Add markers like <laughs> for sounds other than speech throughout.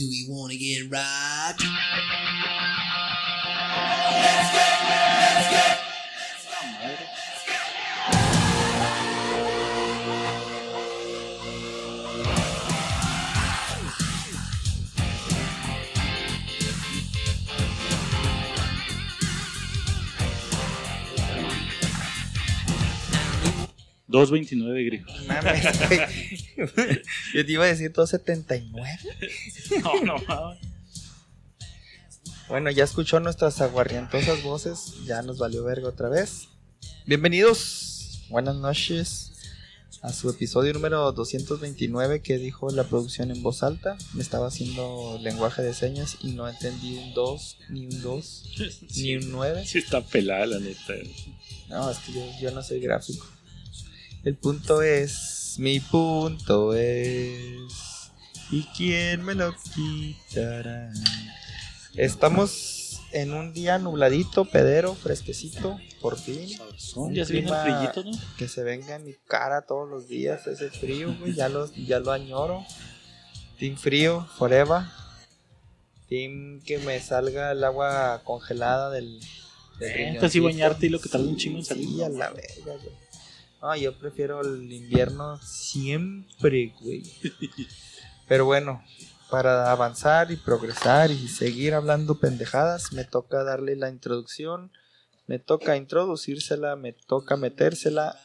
Do we wanna get rocked? $2.29, griego. Mames, güey. <laughs> Yo te iba a decir 279. No, no, mames. Bueno, ya escuchó nuestras aguarrientosas voces. Ya nos valió verga otra vez. Bienvenidos. Buenas noches. A su episodio número 229 que dijo la producción en voz alta. Me estaba haciendo lenguaje de señas y no entendí un 2, ni un 2, ni un 9. Sí está pelada, la neta. No, es que yo, yo no soy gráfico. El punto es, mi punto es, ¿y quién me lo quitará? Estamos en un día nubladito, pedero, fresquecito, por fin. Ya se viene el frillito, ¿no? Que se venga en mi cara todos los días ese frío, güey, ya lo, ya lo añoro. Team frío, forever. Team que me salga el agua congelada del... del Eh, pues sí, bañarte y lo que tarda un chingo en salir, Sí, a la verga, güey. No, yo prefiero el invierno siempre, güey. <laughs> Pero bueno, para avanzar y progresar y seguir hablando pendejadas, me toca darle la introducción, me toca introducírsela, me toca metérsela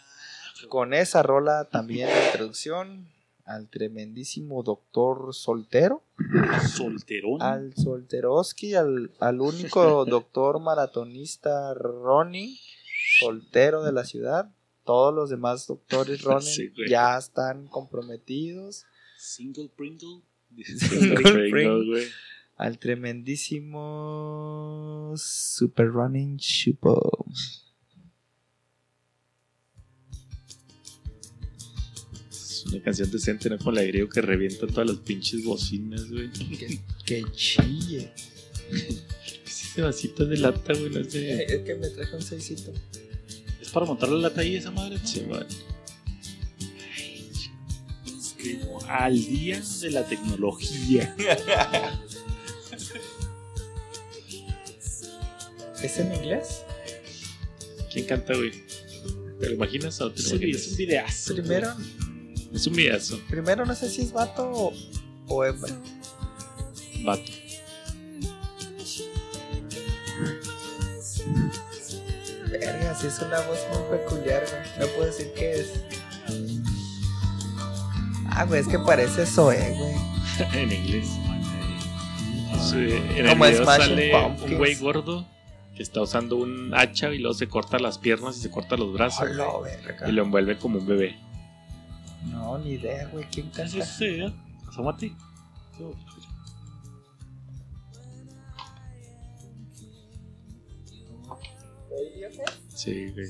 con esa rola también de introducción al tremendísimo doctor soltero, Solterón. al solteroski, al, al único <laughs> doctor maratonista Ronnie, soltero de la ciudad. Todos los demás doctores <laughs> Ronnie Sí, ya están comprometidos. Single Pringle. <laughs> Single Pringle, Pringle. güey. Al tremendísimo Super Running Chupo. Es una canción decente, ¿no? Con la griego que revienta todas las pinches bocinas, güey. Que, que chille. <laughs> Ese vasito de lata, güey, no sé. Es que me traje un seisito. ¿Es para montar la lata ahí esa madre? Sí, man. Al día de la tecnología. ¿Es en inglés? ¿Quién canta, güey? ¿Te lo imaginas o te lo Sí, imaginas? es un videazo. Primero, Es un videazo. primero no sé si es vato o, o hembra. Vato. Verga, sí es una voz muy peculiar, güey. No puedo decir qué es. Ah, güey, es que parece Zoe, güey. <laughs> en inglés. Sí, en el Como video sale Pumpkins. un güey gordo que está usando un hacha y luego se corta las piernas y se corta los brazos y lo envuelve como un bebé. No, ni idea, güey. ¿Quién ¿Qué es canta? ese video? Asómate. Sí, güey.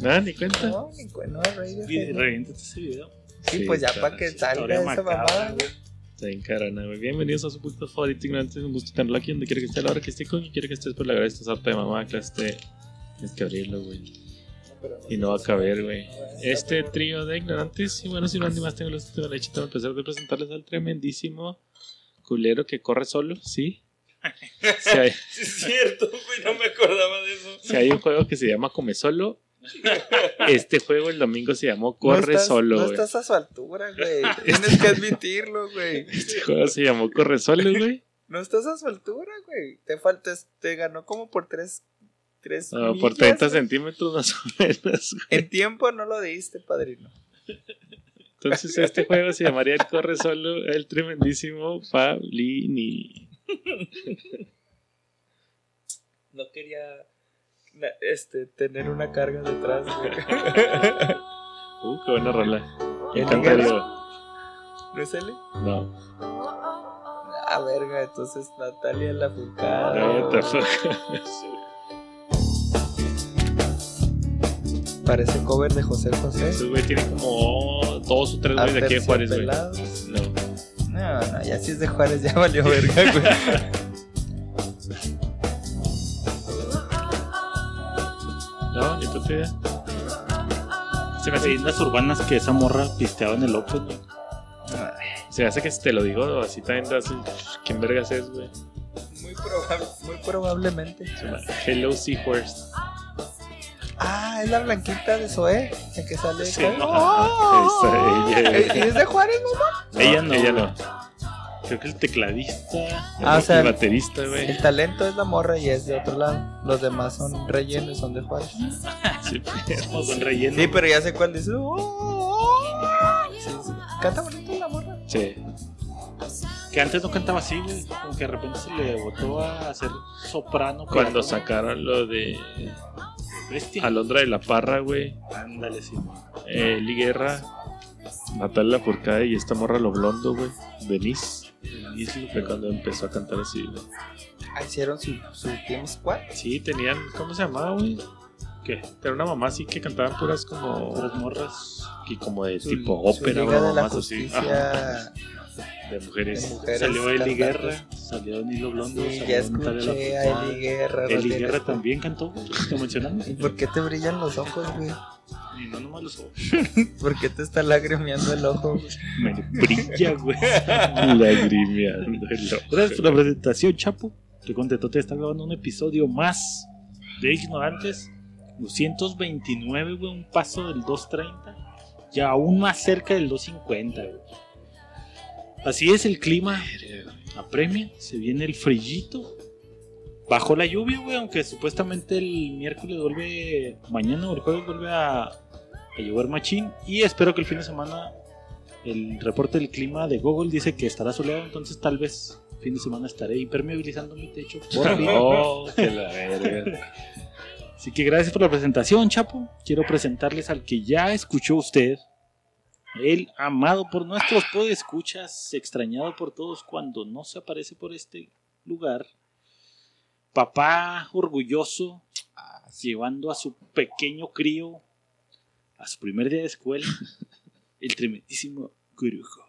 Nada, ni cuenta. No, ni cu- no, Reviéntate ese video. Sí, pues ya para que sí, salga esa mamada. Está bien carana, güey. Bienvenidos a su podcast favorito ignorante. Un gusto tenerlo aquí donde quiera que esté, a la hora que esté, coño. Quiere que estés por la gracia esta sarta de mamá que esté. Tienes que abrirlo, güey. Y no va a caber, güey. Este trío de ignorantes, y bueno, si no ni más tengo el gusto de la chita de empezar de presentarles al tremendísimo culero que corre solo, ¿sí? <laughs> Si hay, es cierto, güey. No me acordaba de eso. si hay un juego que se llama Come Solo, este juego el domingo se llamó Corre no estás, Solo, No estás a su altura, güey. <laughs> Tienes que admitirlo, güey. Este juego se llamó Corre Solo, güey. No estás a su altura, güey. Te faltas, te ganó como por tres, tres No, por millas, 30 güey. centímetros más o menos. En tiempo no lo diste, padrino. Entonces este juego se llamaría el Corre Solo, el tremendísimo Pablini. No quería este, tener una carga detrás, güey. <laughs> Uh, qué buena rola. Me. ¿No es él? No, Ah, verga, entonces Natalia la no, what the fuck. Parece cover de José José. Ese güey tiene como dos o tres güeyes de aquí de Juárez, güey. No. No, no, ya si es de Juárez ya valió verga, güey. <laughs> Se me hace, Leyendas urbanas que esa morra pisteaba en el Open, güey. se me hace que si te lo digo así también das ¿Quién vergas es, güey? Muy, probable, muy probablemente. Una Hello Seahorse. Ah, es la blanquita de Zoé, la que sale. Sí, no. ¡Oh! Esa, ella. ¿Y es de Juárez, mamá? No, Ella no. Ella no. Creo que el tecladista. Ah, o sea, el baterista, güey. El talento es la morra y es de otro lado. Los demás son rellenos, son de Juárez. <laughs> Sí, pero- Como con relleno. Sí, pero ya sé cuál dice. "Oh, oh". Sí, sí. Canta bonito la morra. sí. Que antes no cantaba así, güey. Como que de repente se le botó a hacer soprano. Cuando sacaron lo de Bestia. Alondra de la Parra, güey. Ándale, sí. Eh, Eli Guerra. Natalia Furcade y esta morra lo blondo, güey. Denise. Y Fue cuando empezó a cantar así, güey. Ah, hicieron su, su Team Squad. Sí, tenían. ¿Cómo se llamaba, güey? ¿Qué? Era una mamá así que cantaban puras como. Las morras. Y como de Su- tipo ópera, la Mamás así. Ajá, de mujeres. de mujeres Salió Eli cantantes. Guerra. Salió Nilo Blondo. Sí, salió ya escuché a. Eli Guerra. Eli. Guerra también cantó, lo mencionamos. ¿Y por qué te brillan los ojos, güey? Y no nomás los ojos. <laughs> ¿Por qué te está lagrimeando el ojo? güey? Me brilla, güey. <laughs> Lagrimeando el ojo. Gracias por la presentación, Chapo. Estoy contento de estar grabando un episodio más de Ignorantes. 229, güey, un paso del 230. Y aún más cerca del 250, güey. Así es el clima. Apremia, se viene el frillito. Bajó la lluvia, güey, aunque supuestamente el miércoles vuelve, mañana o el jueves vuelve a, a llover machín. Y espero que el fin de semana el reporte del clima de Google dice que estará soleado, entonces tal vez fin de semana estaré impermeabilizando mi techo. <laughs> Por fin. Oh, que la verga. Así que gracias por la presentación, Chapo. Quiero presentarles al que ya escuchó usted. El amado por nuestros podescuchas, extrañado por todos cuando no se aparece por este lugar. Papá orgulloso, llevando a su pequeño crío a su primer día de escuela. El tremendísimo Gurujo.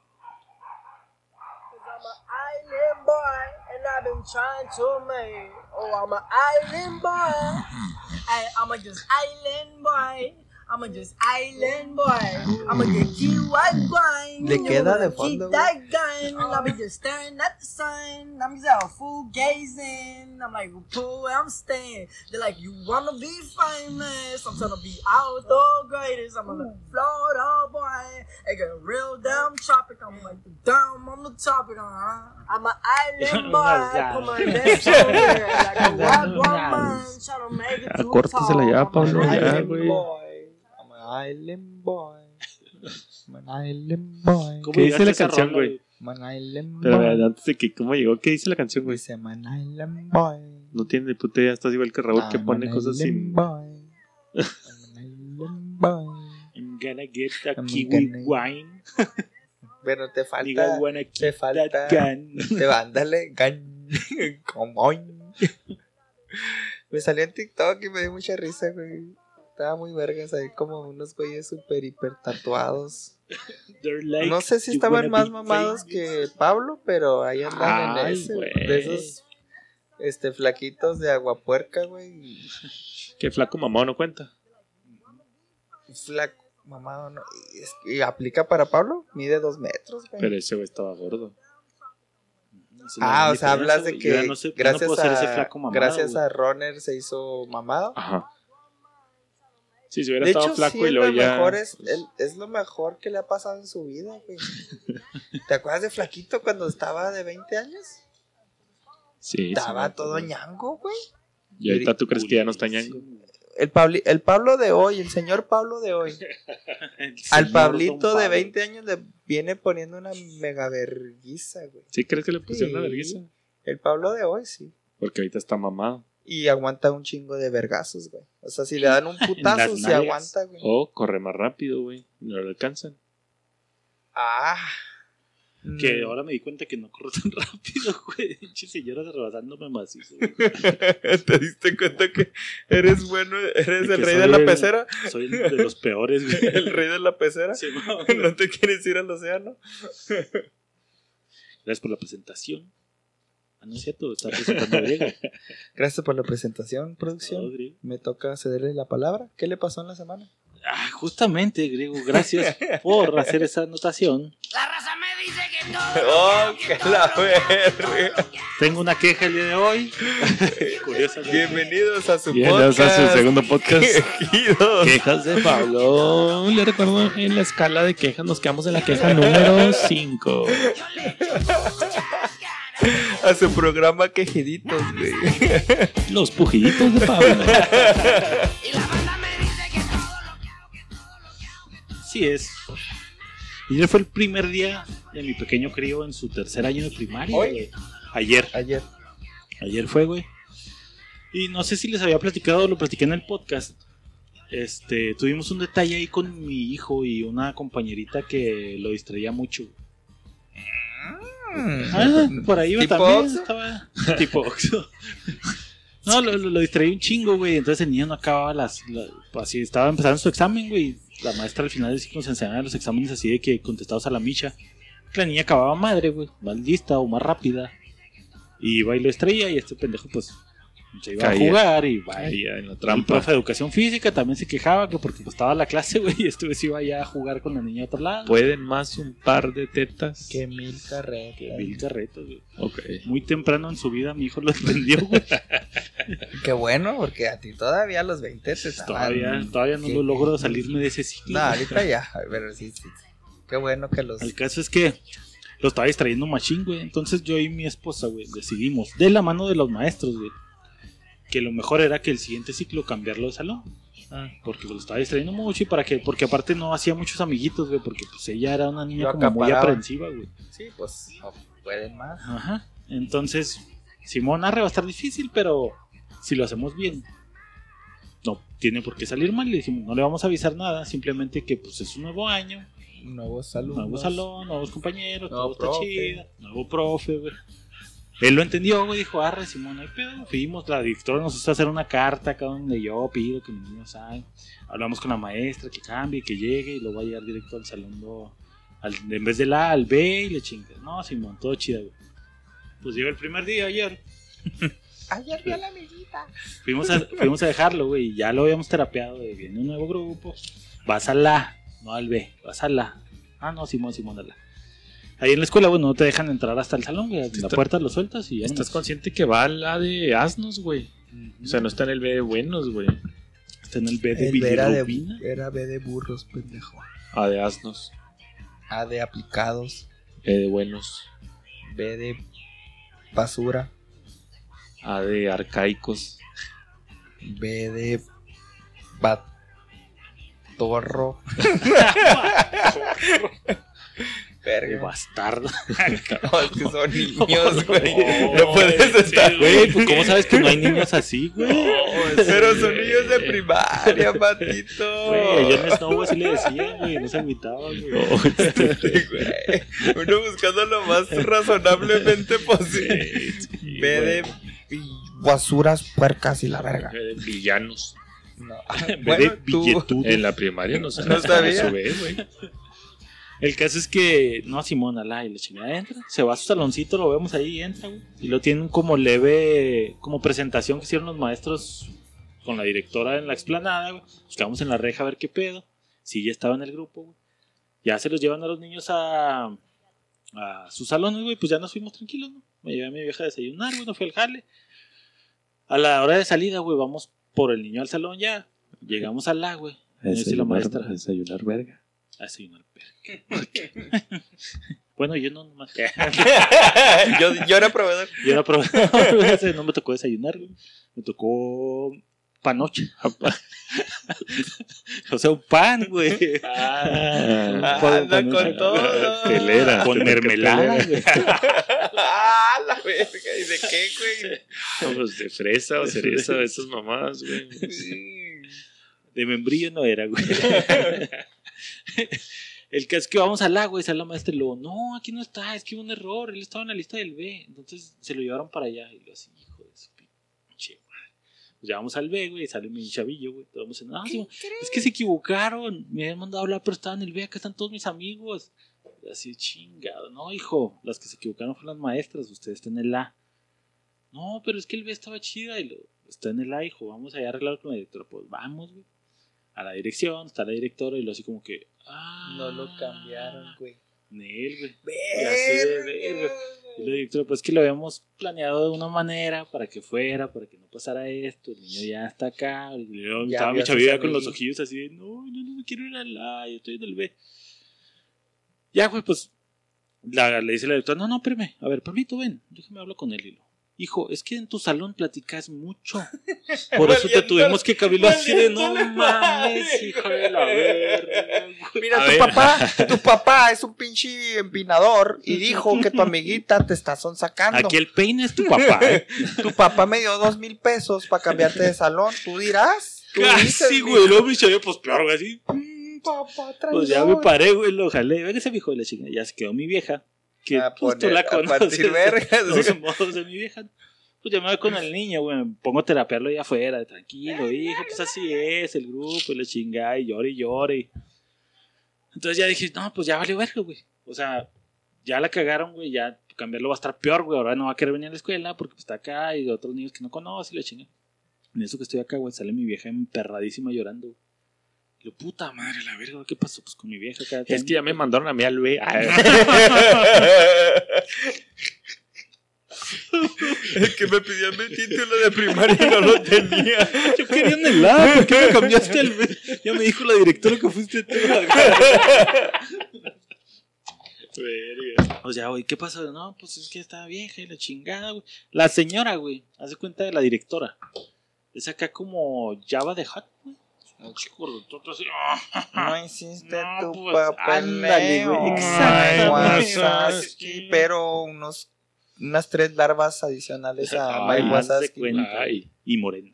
I'm an island boy, <laughs> and I've been trying to make. Oh, I'm an island boy. I, I'm a just island boy. I'm a just island boy. I'm a get key white wine. Le You queda wanna de fondo, Keep that gun. I'll be just staring at the sun. I'm just a fool gazing. I'm like, pull where I'm staying. They're like, you wanna be famous? I'm trying to be out the greatest. I'm a Florida boy. I get real damn tropic. I'm like, down on the topic. Uh-huh. I'm an island <laughs> boy. Put my legs over there like a <laughs> wild woman. Try to make it Ah, too córtasela tall. ya, I'm Pablo, an ya, island güey. boy. Island boy. <laughs> I'm an island boy. ¿Cómo ¿Qué dice la canción, güey? I'm an island Pero boy. antes de que, ¿cómo llegó? ¿Qué dice la canción, güey? Dice, I'm an island boy. No tiene ni puta idea, estás igual que Raúl que pone cosas island sin. boy. <laughs> I'm an island boy. I'm gonna get a I'm kiwi gonna- wine. <laughs> Pero te falta. wanna Te falta. that gun. Te va, ándale. Gan. Como. Me salió en TikTok y me dio mucha risa, güey. Estaba muy vergas ahí, como unos güeyes súper hiper tatuados. Like, No sé si estaban más mamados que Pablo, pero ahí andan en ese. De esos este, flaquitos de aguapuerca, güey. <laughs> Que flaco mamá no cuenta. Flaco, mamado, no. Y, aplica para Pablo, mide dos metros, güey. Pero ese güey estaba gordo. Una Ah, o sea, hablas de que no sé- no gracias, a, flaco mamado, gracias a Roner se hizo mamado. Ajá. Sí, si hubiera De estado hecho, flaco sí, y luego ya. mejor es, el- es lo mejor que le ha pasado en su vida, güey. <laughs> ¿Te acuerdas de Flaquito cuando estaba de 20 años? Sí, Estaba todo ñango, güey. Y ahorita tú crees que ya no está ñango. El, Pabli- el Pablo de hoy, el señor Pablo de hoy. <laughs> Al Pablito de Pablo. 20 años le viene poniendo una mega verguiza, güey. ¿Sí crees que le pusieron Sí. una vergüenza? El Pablo de hoy, sí. Porque ahorita está mamado. Y aguanta un chingo de vergazos, güey. O sea, si le dan un <laughs> putazo, se aguanta, güey. O corre más rápido, güey. No lo alcanzan. Ah. Que Mm. ahora me di cuenta que no corro tan <laughs> rápido, güey. Pinche señora rebasándome macizo. güey. <laughs> ¿Te diste cuenta que eres bueno? ¿Eres el rey de la el- pecera? Soy el de los peores, güey. ¿El rey de la pecera? Sí, no, ¿No te quieres ir al océano? Gracias por la presentación. Ah, no es cierto, está presentando a Diego. <laughs> Gracias por la presentación, producción. Me toca cederle la palabra. ¿Qué le pasó en la semana? Ah, justamente, griego, gracias por hacer esa anotación. La raza me dice que Oh, que la verga. Tengo una queja el día de hoy. <laughs> Curiosamente. Bienvenidos a su Bienvenidos podcast. a su segundo podcast. Quejidos. Quejas de Pablo. Le recuerdo, en la escala de quejas nos quedamos en la queja número 5. <laughs> A su programa Quejiditos, güey. Los pujiditos de Pablo. Sí es. Ayer fue el primer día de mi pequeño crío en su tercer año de primaria. Hoy. güey. Ayer. Ayer. Ayer fue, güey. Y no sé si les había platicado, lo platiqué en el podcast. Este, tuvimos un detalle ahí con mi hijo y una compañerita que lo distraía mucho. Ah, por ahí iba ¿Tipo también. Estaba <laughs> tipo Oxxo. No, lo, lo, lo distraía un chingo, güey. Entonces el niño no acababa las. la- así estaba empezando su examen, güey. La maestra al final sí nos enseñaba los exámenes así de que contestados a la micha. Que la niña acababa madre, güey. Más lista o más rápida. Y iba y lo distraía. Y este pendejo, pues. Se iba Caía. a jugar y va. Ahí en la El trampa. profe de educación física también se quejaba que porque estaba la clase, <laughs> güey, y este se iba ya a jugar con la niña a otro lado. ¿Pueden más un par de tetas? Que mil carretas. Mil carretas, güey. Ok. Muy temprano en su vida mi hijo lo entendió, <laughs> güey. Qué bueno, porque a ti todavía a los 20 te estaban... Todavía, todavía no ¿Qué? lo logro salirme de ese ciclo. No, ahorita ya. Pero sí, sí. sí. Qué bueno que los... El caso es que lo estaba distrayendo machín, güey. Entonces yo y mi esposa, güey, decidimos, de la mano de los maestros, güey, que lo mejor era que el siguiente ciclo cambiarlo de salón. Ah, Porque lo estaba distrayendo mucho y para que, porque aparte no hacía muchos amiguitos, güey, porque pues ella era una niña como muy aprensiva, güey. Sí, pues no pueden más. Ajá. Entonces, Simón Arre va a estar difícil, pero si lo hacemos bien, no tiene por qué salir mal. Le dijimos, no le vamos a avisar nada, simplemente que pues es un nuevo año, Nuevos saludos. nuevo salón, nuevos compañeros, Nuevo todo está profe. chido, nuevo profe, güey. Él lo entendió, güey, dijo, arre, Simón, hay pedo. Fuimos, la directora nos hizo hacer una carta acá donde yo pido que mis niños salgan. Hablamos con la maestra, que cambie, que llegue y lo va a llegar directo al salón, do- al- en vez del A al B y le chinga. No, Simón, todo chido, güey. Pues llegó el primer día ayer. <laughs> Ayer vi a la amiguita. Fuimos a, fuimos a dejarlo, güey, y ya lo habíamos terapeado. de Viene un nuevo grupo. Vas al A, no al B. Vas al A. Ah, no, Simón, Simón, al A. Ahí en la escuela, bueno, no te dejan entrar hasta el salón, güey. La Está- puerta lo sueltas y ya. ¿Estás consciente que va a la de asnos, güey? O sea, no está en el B de buenos, güey. Está en el B de El B era de, era B de burros, pendejo. A de asnos. A de aplicados. B de buenos. B de basura. A de arcaicos. B de batorro. <laughs> <laughs> De Verga. bastardo. <laughs> No, es que son <laughs> niños, güey. Oh, No puedes estar, Güey, pues ¿cómo sabes que no hay niños así, güey? <laughs> Pero son niños de primaria, patito. Güey, ayer en Snow así le decía, güey, no se agüitaba, güey. Sí, güey. Uno buscando lo más razonablemente posible. Sí, B de basuras, puercas y la verga. B de villanos. No. En vez Bueno, de tú. En la primaria no, No sabía. Su B, güey. El caso es que, no, Simón, alá, y la chingada entra, se va a su saloncito, lo vemos ahí, entra, güey. Y lo tienen como leve, como presentación que hicieron los maestros con la directora en la explanada, güey. Nos quedamos en la reja a ver qué pedo. Sí, ya estaba en el grupo, güey. Ya se los llevan a los niños a, a sus salones, güey, pues ya nos fuimos tranquilos, ¿no? Me llevé a mi vieja a desayunar, güey, no fui al jale. A la hora de salida, güey, vamos por el niño al salón ya. Llegamos al la, güey. Soy la maestra. Desayunar verga. A desayunar, verga. bueno, yo no nomás. <laughs> yo, yo era proveedor. Yo era proveedor, <laughs> no me tocó desayunar, güey. Me tocó panoche. <laughs> o sea, un pan, güey. Ah, Pan- Anda con todo. Telera. Con mermelada, güey. ah, la verga. ¿Y de qué, güey? Pues de fresa o cereza, de esas mamadas, güey. De membrillo no era, güey. <laughs> El caso es que vamos al agua y sale la maestra y luego, no, aquí no está, es que hubo un error, él estaba en la lista del B. Entonces se lo llevaron para allá y yo así, hijo de su pinche madre. Pues ya vamos al B, güey, y sale mi chavillo, güey. Todos vamos en, "Ah, sí, es que se equivocaron, me habían mandado a hablar, pero estaba en el B, acá están todos mis amigos. Y así, chingado, no, hijo, las que se equivocaron fueron las maestras, ustedes están en el A. No, pero es que el B estaba chida y lo, está en el A, hijo, vamos allá a arreglar con la directora. Pues vamos, güey. A la dirección, está la directora y lo así como que. Ah, No lo cambiaron, güey. Nel, güey. Y así de Verga. verga. Y la directora, pues que lo habíamos planeado de una manera para que fuera, para que no pasara esto. El niño ya está acá. Yo Ya estaba mi chavilla con los ojillos así de, no, no, no me quiero ir al A, yo estoy en el B. Ya, güey, pues la- le dice la directora, no, no, espérame, a ver, Pablito, ven, déjame hablar con él. Y lo, Hijo, es que en tu salón platicas mucho. <laughs> Por eso te tuvimos que cabildo así de no mames, <laughs> hijo de la verga. güey". Mira, A tu ver. papá, <laughs> tu papá es un pinche empinador y dijo que tu amiguita te está sonsacando. Aquí el peine es tu papá. ¿eh? Tu papá me dio dos mil pesos para cambiarte de salón. Tú dirás. Tú dices, Casi, güey, luego mi chavilla, pues peor, güey, así. Mm, papá, Pues ya me traidor. paré, güey, lo jalé. Véngase, mi hijo de la chingada. Ya se quedó mi vieja. Que A pues, tú la a conoces. partir <laughs> vergas. Los modos de mi vieja. Pues ya me voy con el niño, güey. Me pongo a terapearlo allá afuera. Tranquilo, hijo, pues así es el grupo y la chingada. Y llore y llore. Entonces ya dije, no, pues ya vale verga, güey. O sea, ya la cagaron, güey. Ya cambiarlo va a estar peor, güey. Ahora no va a querer venir a la escuela porque pues, está acá y otros niños que no conoce y la chingada. En eso que estoy acá, güey, sale mi vieja emperradísima llorando. güey. Y lo, puta madre, la verga, ¿qué pasó? Pues con mi vieja acá. Es que ya me mandaron a mí al B. <laughs> El que me pidió mi título de primaria y no lo tenía. Yo quería en el A, ¿por qué me cambiaste el B? Ya me dijo la directora que fuiste tú. verga. O sea, güey, ¿qué pasó? No, pues es que estaba vieja y la chingada, güey. La señora, güey, hace cuenta de la directora. Es acá como Java de Hot, güey. Un chico rototo así. <laughs> ah, No hiciste No, tu pues, papel. ándale, güey, exactamente. Wazowski, pero unos, unas tres larvas adicionales a Ay, Mike Wazowski. Y moreno.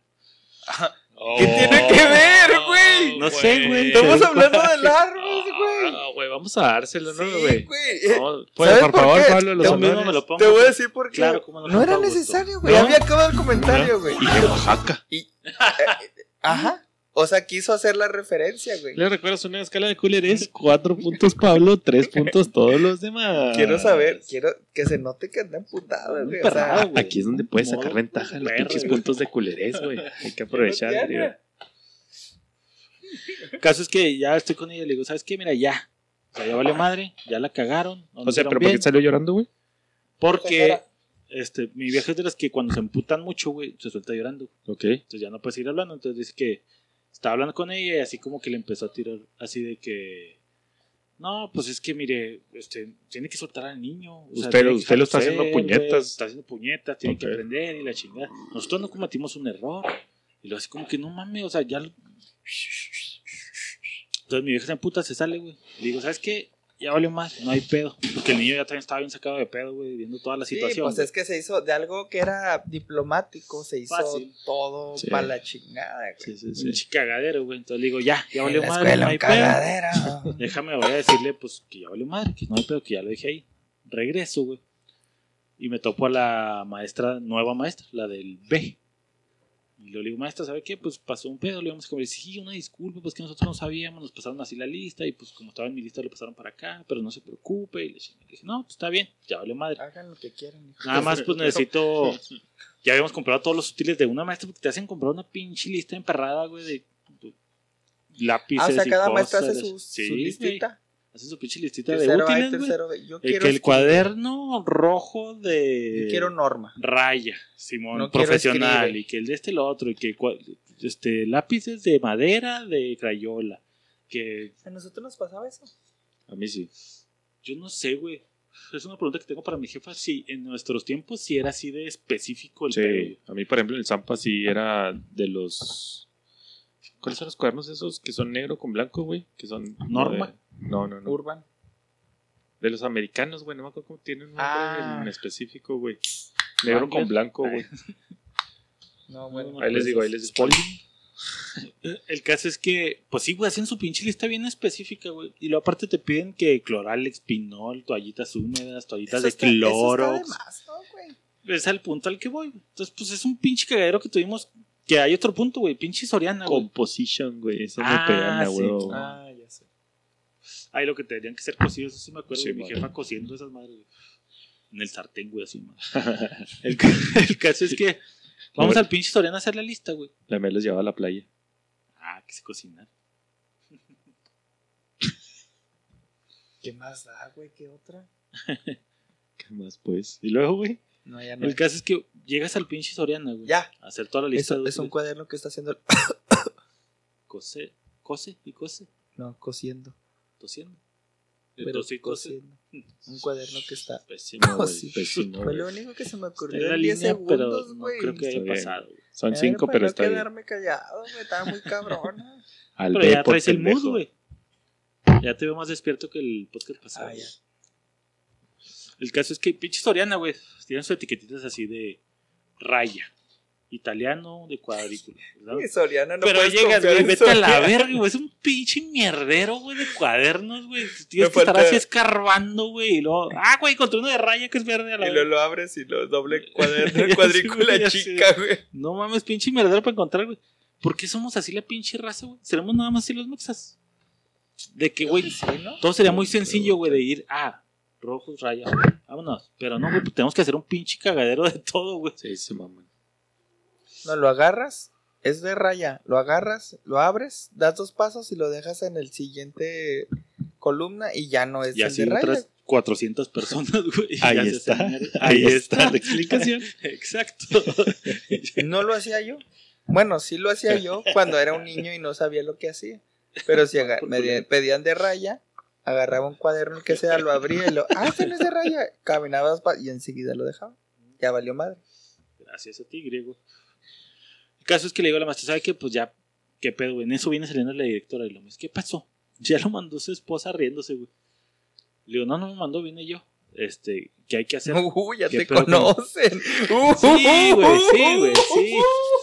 <laughs> ¿Qué tiene que ver, güey? No sé, güey. Estamos hablando de <laughs> larvas, güey. Ah, güey, vamos a dárselo, ¿no, Sí, güey? Eh, Vamos, pues, ¿sabes por por favor, qué? Pablo, los mismo me lo pongo. Te voy a decir por qué. Claro, no, no era necesario, güey. ¿No? Había acabado el comentario, güey. Y de Oaxaca. Y, eh, ajá. O sea, quiso hacer la referencia, güey. ¿Le recuerdas una escala de culeres? Cuatro puntos Pablo, tres puntos todos los demás. Quiero saber, quiero que se note que anda emputado, güey. O sea, güey. Aquí es donde puedes sacar Modo ventaja en los perro, pinches güey. puntos de culerés, güey. Hay que aprovechar. El caso es que ya estoy con ella y le digo, ¿sabes qué? Mira, ya. O sea, ya valió madre, ya la cagaron. no O sea, ¿pero por qué salió llorando, güey? Porque este, mi vieja es de las que cuando se emputan mucho, güey, se suelta llorando. Ok. Entonces ya no puede seguir hablando. Entonces dice que estaba hablando con ella y así como que le empezó a tirar así de que. No, pues es que mire, este, tiene que soltar al niño. o sea, Usted lo- usted lo está haciendo puñetas. Está haciendo puñetas, tiene que aprender y la chingada. Nosotros no cometimos un error. Y luego así como que no mames, o sea, ya. lo- Entonces mi vieja se emputa, se sale, güey. Le digo, ¿sabes qué? Ya valió más, no hay pedo. Porque el niño ya también estaba bien sacado de pedo, güey, viendo toda la Sí, situación. pues güey. es que se hizo de algo que era diplomático, se hizo Fácil. todo Sí. para la chingada, güey. Sí, sí, Un sí. chi- cagadero, güey. Entonces le digo, ya, ya valió madre, escuela, no hay pedo. cagadera. <laughs> Déjame, voy a decirle, pues, que ya valió madre, que no hay pedo, que ya lo dejé ahí. Regreso, güey. Y me topo a la maestra, nueva maestra, la del B. Y le digo, maestra, ¿sabe qué? Pues pasó un pedo, le íbamos a comer. Sí, una disculpa, pues que nosotros no sabíamos, nos pasaron así la lista y pues como estaba en mi lista lo pasaron para acá, pero no se preocupe. Y le dije, no, pues está bien, ya valió madre. Hagan lo que quieran. hijo. Nada más, pues <laughs> necesito. Ya habíamos comprado todos los útiles de una maestra porque te hacen comprar una pinche lista emperrada, güey, de de lápices. Ah, o sea, y cada maestra hace su, Sí, su listita. Hace su pinche listita de Tercero A útiles, güey. tercero B. Yo El quiero que el cuaderno rojo de. Yo quiero norma. raya, Simón, No profesional, y que el de este lo otro, y que este lápices de madera de crayola. Que ¿A nosotros nos pasaba eso? A mí sí. yo no sé, güey. Es una pregunta que tengo para mi jefa. Si en nuestros tiempos si era así de específico el pedo, Sí. A mí, por ejemplo, en el Zampa sí era de los. ¿Cuáles son los cuadernos esos que son negro con blanco, güey? Que son. Norma. de- No, no, no. Urban. De los americanos, güey. No me acuerdo cómo tienen un nombre Ah. en específico, güey. Negro con blanco, güey. <laughs> No, bueno. Ahí les digo, ahí les digo. <laughs> El caso es que, pues sí, güey, hacen su pinche lista bien específica, güey. Y luego aparte te piden que cloralex, pinol, toallitas húmedas, toallitas Eso de está- eso está cloro. de más, ¿no? Es al punto al que voy, güey. Entonces, pues es un pinche cagadero que tuvimos. Que hay otro punto, güey. Pinche Soriana, güey. Composition, güey. Esa Ah, me pegana, sí. güey. Ah, sé. Ay, lo que tendrían que ser cocidos, eso sí me acuerdo. Sí, de mi madre. jefa cociendo esas madres, güey. En el sartén, güey, así, madre. <laughs> el, ca- <laughs> el caso es que <laughs> vamos al pinche Soriana a hacer la lista, güey. La me los llevaba a la playa. Ah, que se cocinar. ¿Qué más da, güey? ¿Qué otra? ¿Qué más, pues? Y luego, güey. No, ya no. El caso es que llegas al pinche Soriana, güey. Ya. A hacer toda la lista de es un cuaderno que está haciendo. el- cose, cose y cose, No, cosiendo. Tosiendo. Pero y cose. cosiendo. Un cuaderno que está. <laughs> Pésimo, güey. Pésimo, Fue lo único que se me ocurrió en la en 10 línea, pero segundos, no güey. creo que haya bien. pasado. güey. Son Era cinco, para pero no está bien. quedarme callado, güey. Estaba muy cabrona. <laughs> Al Pero ya traes el mood, güey. Ya te veo más despierto que el podcast pasado. Ah, ya. El caso es que pinche Soriana, güey, tienen sus etiquetitas así de raya. Italiano de cuadrícula. ¿verdad? Y Soriana no Pero llegas, güey, vete a la verga, güey. Es un pinche mierdero, güey, de cuadernos, güey. Tienes Me que estar así escarbando, güey. Y luego, ah, güey, encontré uno de raya que es verde a la Y luego lo abres y lo doble <laughs> cuaderno, cuadrícula sé. chica, güey. No mames, pinche mierdero para encontrar, güey. ¿Por qué somos así la pinche raza, güey? Seremos nada más así los mexas. De que, güey, Sí, ¿no? todo sería muy sencillo, güey, de ir, ah, rojos, raya, vámonos. Pero no, güey, pues tenemos que hacer un pinche cagadero de todo, güey. Sí, sí, mamá. No, lo agarras, es de raya. Lo agarras, lo abres, das dos pasos y lo dejas en el siguiente columna y ya no es Y el así de raya. otras 400 personas, güey. Ahí está. Ahí está la explicación. <laughs> Exacto. <laughs> No lo hacía yo. Bueno, sí lo hacía yo cuando era un niño y no sabía lo que hacía. Pero si <laughs> me pedían de raya, agarraba un cuaderno el que sea, lo abría y lo, ah, este no es de raya. Caminabas y enseguida lo dejaba. Ya valió madre. Gracias a ti, griego. El caso es que le digo a la maestra, ¿sabe qué? Pues ya, ¿qué pedo, güey? En eso viene saliendo la directora y lo ¿qué pasó? <laughs> Ya lo mandó su esposa riéndose, güey. Le digo, no, no me mandó, vine yo. Este, ¿qué hay que hacer? <laughs> Uh, ya ¿Qué te conocen. Uh, <laughs> Sí, güey, sí, güey, sí.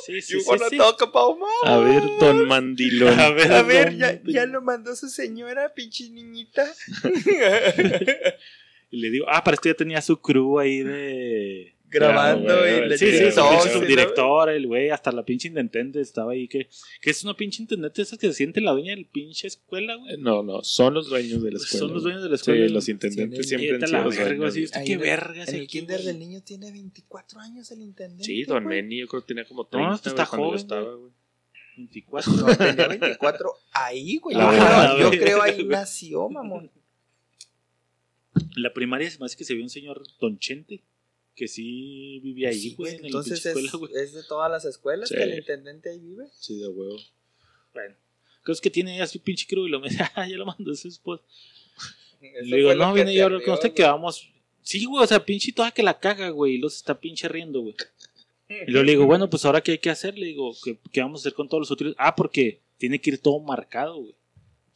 Sí, sí, You sí, wanna sí. talk about mom? A ver, don Mandilón. A ver, A ver, don- ya, ya lo mandó su señora, pinche niñita. Y le digo, ah, para esto ya tenía su crew ahí de... Grabando güey, y le Sí, sí, toques, pinche ¿no? subdirector, el güey, hasta la pinche intendente estaba ahí, que, que es una pinche intendente esas que se siente la dueña del pinche escuela, güey. No, no, son los dueños de la escuela. Son los dueños de la escuela. Sí, los intendentes Sí, siempre han sido la los verga, dueños. así, ¿usted qué el- verga En el aquí, kinder del niño tiene 24 años el intendente. Sí, don. Meni, yo creo que tenía como No, 30 este güey, está joven, estaba, güey. 24. No, tenía 24 ahí, güey. Yo, creo- verdad, yo güey. creo ahí nació, mamón. La primaria se me hace que se vio un señor Don Chente, que sí vivía ahí, Sí, güey, en la Entonces es, escuela, es de todas las escuelas Sí. que el intendente ahí vive. Sí, de huevo. Bueno, creo que tiene así pinche crew y lo me dice, <laughs> ah, ya lo mandó su esposa. <laughs> Le digo, no, viene yo a hablar con usted que vamos. Sí, güey, o sea, pinche toda que la caga, güey, y los está pinche riendo, güey. Y luego le digo, bueno, pues ahora qué hay que hacer, le digo, ¿qué, qué vamos a hacer con todos los útiles? Ah, porque tiene que ir todo marcado, güey.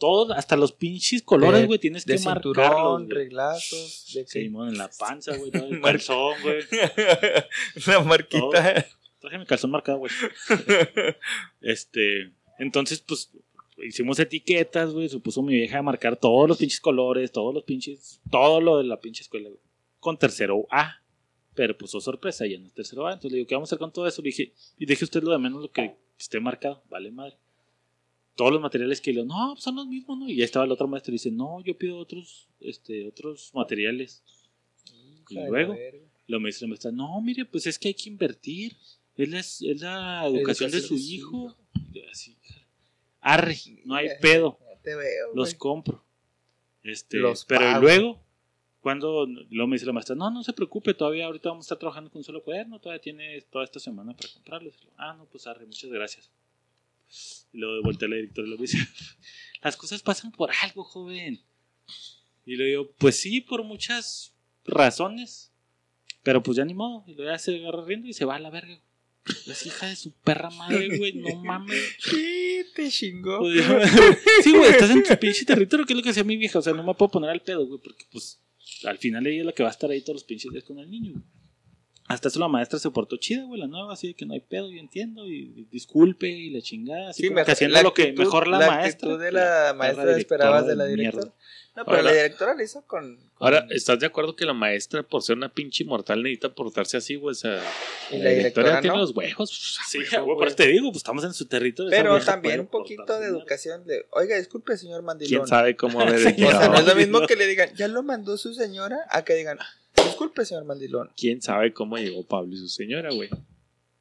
Todo, hasta los pinches colores, De- güey, tienes De que marcarlos, cinturón, güey. reglazos, de que... mon, en la panza, güey, <laughs> el calzón, güey. <laughs> la marquita. Traje mi calzón marcado, güey. <laughs> Este, entonces, pues, hicimos etiquetas, güey. Se puso mi vieja a marcar todos los pinches colores, todos los pinches, todo lo de la pinche escuela, güey. Con tercero A. Pero pues, oh sorpresa, ya no es tercero A. Entonces le digo, ¿qué vamos a hacer con todo eso? Le dije, y deje usted lo de menos lo que esté marcado. Vale, madre. Todos los materiales que le no, son los mismos, ¿no? Y ya estaba el otro maestro y dice, no, yo pido otros, este, otros materiales. Y Hija de luego, la lo me dice la maestra, no, mire, pues es que hay que invertir. Es la, es la educación de su hijo. Y así, arre, no hay pedo, ya te veo, los compro. Este, Los pero y pago. luego, cuando luego me dice la maestra, no, no se preocupe, todavía ahorita vamos a estar trabajando con un solo cuaderno, todavía tiene toda esta semana para comprarlos. Y ah, no, pues arre, muchas gracias. Y luego de vuelta la directora y lo dice, <laughs> las cosas pasan por algo, joven. Y le digo, pues sí, por muchas razones. Pero pues ya ni modo. Y luego ya se agarra riendo y se va a la verga. Es hija de su perra madre, güey. No <laughs> mames. Sí, te chingó. Pues, <laughs> sí, güey, estás en tu pinche territorio, que es lo que hacía mi vieja. O sea, no me puedo poner al pedo, güey, porque pues al final ella es la que va a estar ahí todos los pinches días con el niño, güey. Hasta eso la maestra se portó chida, güey, la nueva, así de que no hay pedo, yo entiendo, y disculpe, y la chingada, así Sí, como mejor- que haciendo lo que mejor la, la maestra. de la maestra directora esperabas de la mierda. directora. No, pero Ahora- la directora lo hizo con. con- Ahora, ¿estás de acuerdo que la maestra, por ser una pinche mortal, necesita portarse así, güey? O sea, Y la directora tiene no. los huevos. Sí, güey, por eso te digo, pues estamos en su territorio. Pero también un poquito de educación de, oiga, disculpe, señor Mandilón. ¿Quién sabe cómo <laughs> haber Sí, O sea, no es lo mismo que le digan, ya lo mandó su señora, a que digan, disculpe, señor Mandilón. ¿Quién sabe cómo llegó Pablo y su señora, güey?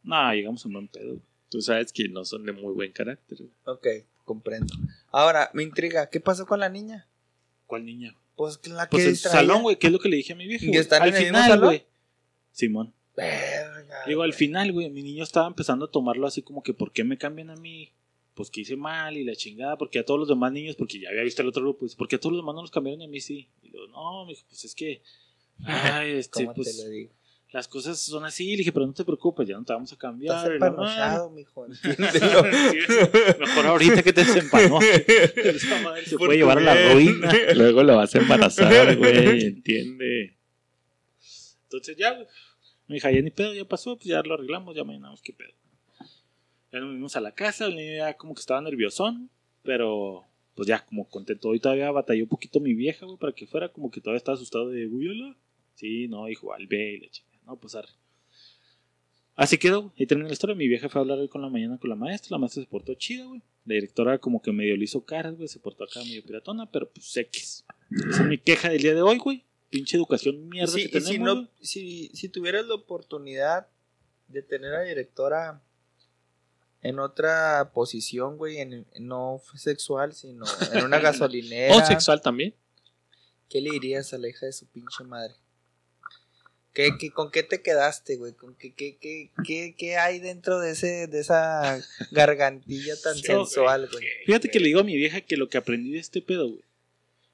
No, llegamos a un buen pedo. güey. Tú sabes que no son de muy buen carácter. güey. Ok, comprendo. Ahora, me intriga, ¿qué pasó con la niña? ¿Cuál niña? Pues la que Pues el distraía. salón, güey, que es lo que le dije a mi vieja. ¿Y están Al en el mismo final, salón? güey. Simón. Verga, Digo, al final, güey, mi niño estaba empezando a tomarlo así como que, ¿por qué me cambian a mí? Pues que hice mal y la chingada, porque a todos los demás niños, porque ya había visto el otro grupo, pues, ¿por qué a todos los demás no nos cambiaron y a mí sí? Y no, mijo, pues es que, ay, <laughs> este, ¿Cómo pues, te lo digo? las cosas son así. Le dije, pero no te preocupes, ya no te vamos a cambiar. Estás mijo. <laughs> Mejor ahorita que te desempanó. <laughs> Esa madre se puede llevar a la ruina. Luego lo vas a embarazar, güey, entiende. Entonces ya, güey. Mi hija, ya ni pedo, ya pasó, pues ya lo arreglamos, ya mañana qué pedo. Ya nos vinimos a la casa, el niño ya como que estaba nerviosón, pero pues ya como contento. Y todavía batalló un poquito mi vieja, güey, para que fuera como que todavía estaba asustado de, güey. Sí, no, hijo, al ve y la chica. No, pues arre. Así quedó. Ahí terminó la historia. Mi vieja fue a hablar hoy con la mañana con la maestra. La maestra se portó chida, güey. La directora como que medio le hizo caras, güey. Se portó acá medio piratona, pero pues X. Esa es mi queja del día de hoy, güey. Pinche educación mierda Sí, que tenemos. si, no, si, si tuvieras la oportunidad de tener a directora en otra posición, güey, en- no sexual, sino en una <laughs> gasolinera, O sexual también. ¿qué le dirías a la hija de su pinche madre? ¿Qué, qué, ¿Con qué te quedaste, güey? ¿Con qué, qué, qué, qué, qué hay dentro de, ese, de esa <laughs> gargantilla tan Sí, sensual, güey? Fíjate que le digo a mi vieja que lo que aprendí de este pedo, güey,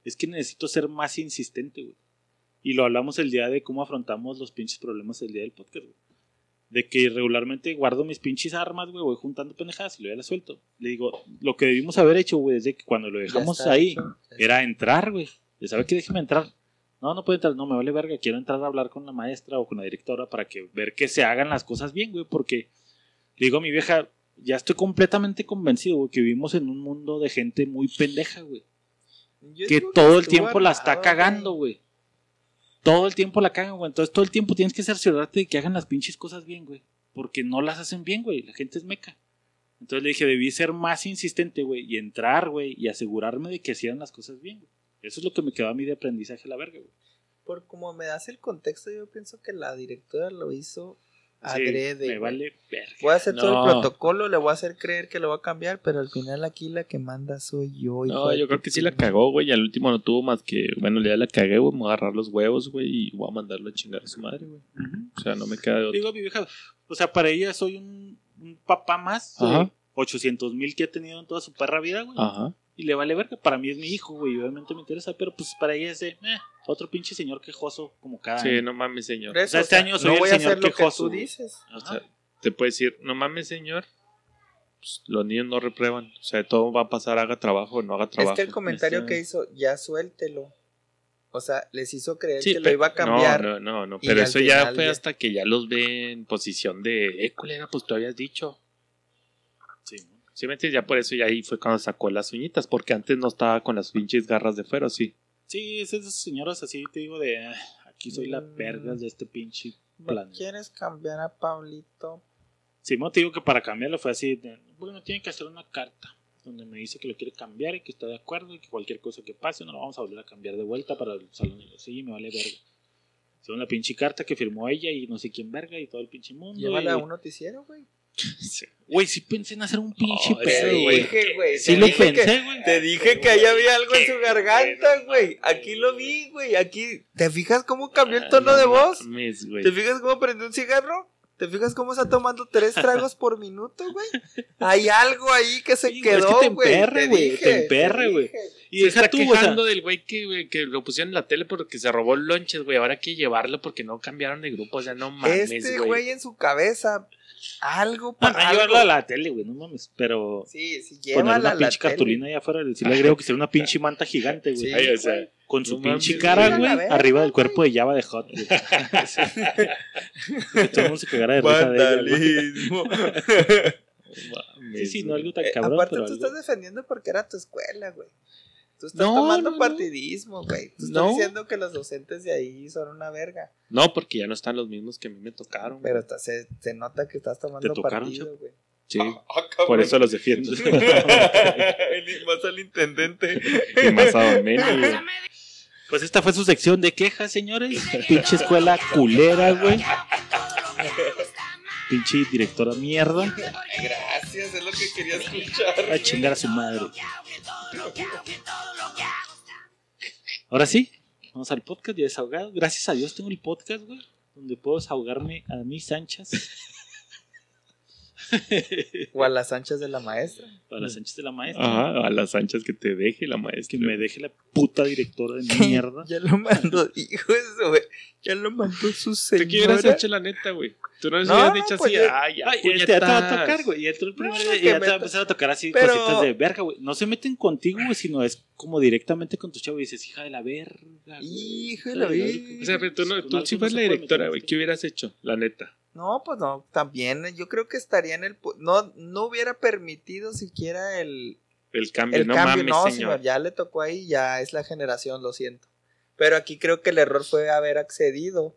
es que necesito ser más insistente, güey. Y lo hablamos el día de cómo afrontamos los pinches problemas el día del podcast, güey. De que regularmente guardo mis pinches armas, güey, voy juntando pendejadas y luego ya las suelto. Le digo, lo que debimos haber hecho, güey, desde que cuando lo dejamos ahí, hecho. era entrar, güey. ¿De sabe qué? Déjeme entrar. No, no puede entrar, no me vale verga. Quiero entrar a hablar con la maestra o con la directora para que ver que se hagan las cosas bien, güey. Porque le digo a mi vieja, ya estoy completamente convencido, güey, que vivimos en un mundo de gente muy pendeja, güey. Yo Que todo el tiempo la está cagando, güey. Todo el tiempo la cagan, güey. Entonces todo el tiempo tienes que cerciorarte de que hagan las pinches cosas bien, güey. Porque no las hacen bien, güey. La gente es meca. Entonces le dije, debí ser más insistente, güey. Y entrar, güey. Y asegurarme de que hacían las cosas bien, güey. Eso es lo que me quedó a mí de aprendizaje a la verga, güey. Por como me das el contexto, yo pienso que la directora lo hizo Sí, adrede. me güey. vale verga. Voy a hacer todo el protocolo, le voy a hacer creer que lo va a cambiar, pero al final aquí la que manda soy yo. No, yo creo que sí la cagó, güey. Y al último no tuvo más que. Bueno, ya la cagué, güey. Me voy a agarrar los huevos, güey. Y voy a mandarlo a chingar a su madre, güey. O sea, no me queda de otro. Digo mi vieja, o sea, para ella soy un, un papá más de Ajá. 800 mil que ha tenido en toda su perra vida, güey. Ajá. Y le vale verga. Para mí es mi hijo, güey. y Obviamente me interesa, pero pues para ella es de, eh, otro pinche señor quejoso como cada Sí, año. no mames, señor. Eso, O sea, este o sea, año soy no el voy a señor hacer lo que quejoso, tú güey. dices. O Ajá. sea, te puede decir, no mames, señor. Pues, los niños no reprueban. O sea, todo va a pasar, haga trabajo o no haga trabajo. Es que el comentario Esa- que hizo, ya suéltelo. O sea, les hizo creer Sí, que lo iba a cambiar. No, no, no, no. Pero eso ya fue ya- hasta que ya los ve en posición de, eh, culera, pues tú habías dicho. Sí, me entiendes? Ya por eso ya ahí fue cuando sacó las uñitas, porque antes no estaba con las pinches garras de fuera, sí. Sí, es esas señoras así, te digo, de "Ah, aquí soy la Mm. verga de este pinche ¿Me planeta. ¿Quieres cambiar a Pablito? Sí, no te digo que para cambiarlo fue así, de, bueno, tiene que hacer una carta donde me dice que lo quiere cambiar y que está de acuerdo y que cualquier cosa que pase no lo vamos a volver a cambiar de vuelta para el salón. Y yo, sí, me vale verga. Según la pinche carta que firmó ella y no sé quién verga y todo el pinche mundo. Llévala y- a un noticiero, güey. Güey, sí pensé en hacer un pinche Oh, pedo, güey. dije, güey. Sí lo pensé, güey. Te dije que ahí había algo en su garganta, güey. Aquí lo vi, güey. Aquí. ¿Te fijas cómo cambió el tono de voz? ¿Te fijas cómo prendió un cigarro? ¿Te fijas cómo está tomando tres tragos por minuto, güey? Hay algo ahí que se Sí, güey, es que quedó, te güey. emperra, güey, te emperra, te güey. Y se está tú, o sea, quejando del güey que, lo pusieron en la tele porque se robó lonches, güey. Ahora hay que llevarlo porque no cambiaron de grupo. O sea, no mames, Este güey en su cabeza. Algo para. no llevarlo a la tele, güey, no mames. Pero Sí, sí, poner una a la pinche tele. cartulina allá afuera, decirle a Grego que sea una pinche <laughs> manta gigante, güey. Sí, Ay, o sea, Con su no pinche mames, cara, güey. arriba del cuerpo de Java de Hot, güey. <laughs> que todo el mundo se cagara de risa de ella, Sí, sí, no algo tan Eh, cabrón, aparte, pero tú algo- estás defendiendo porque era tu escuela, güey. Tú estás No, tomando no, partidismo, güey. Tú estás No. diciendo que los docentes de ahí son una verga. No, porque ya no están los mismos que a mí me tocaron. Pero güey. está- se, se nota que estás tomando tocaron, partido, güey. Sí, Ah, por eso los defiendo. <laughs> Más al intendente. y más a Don. Pues esta fue su sección de quejas, señores. Pinche escuela culera, güey. Pinche directora mierda. Gracias, es lo que quería <laughs> escuchar. A chingar a su madre. Ahora sí, Vamos al podcast ya desahogado. Gracias a Dios tengo el podcast, güey. Donde puedo desahogarme a mis anchas. O a las anchas de la maestra. Para las anchas de la maestra. Ajá, a las anchas que te deje la Que maestra. me deje la puta directora de mierda. Ya lo mandó, hijo eso, güey. Ya lo mandó su ¿Tú señora. qué hubieras hecho la neta, güey? Tú no les No, hubieras dicho pues así, ya- ay, ya, Ay, este ya te va a puñetas". tocar, güey. Ya entró el primer No, día y que ya te va a to- empezar a tocar así Pero- cositas de verga, güey. No se meten contigo, güey, sino es como directamente con tu chavo y dices, hija de la verga. Hijo de la verga. O sea, pero tú, no, Con tú sí no fueras la directora, güey. ¿Qué hubieras hecho? La neta. No, pues no, también yo creo que estaría en el... No, no hubiera permitido siquiera el, El cambio, el no cambio. mames, no, señor. señor, ya le tocó ahí, ya es la generación, lo siento. Pero aquí creo que el error fue haber accedido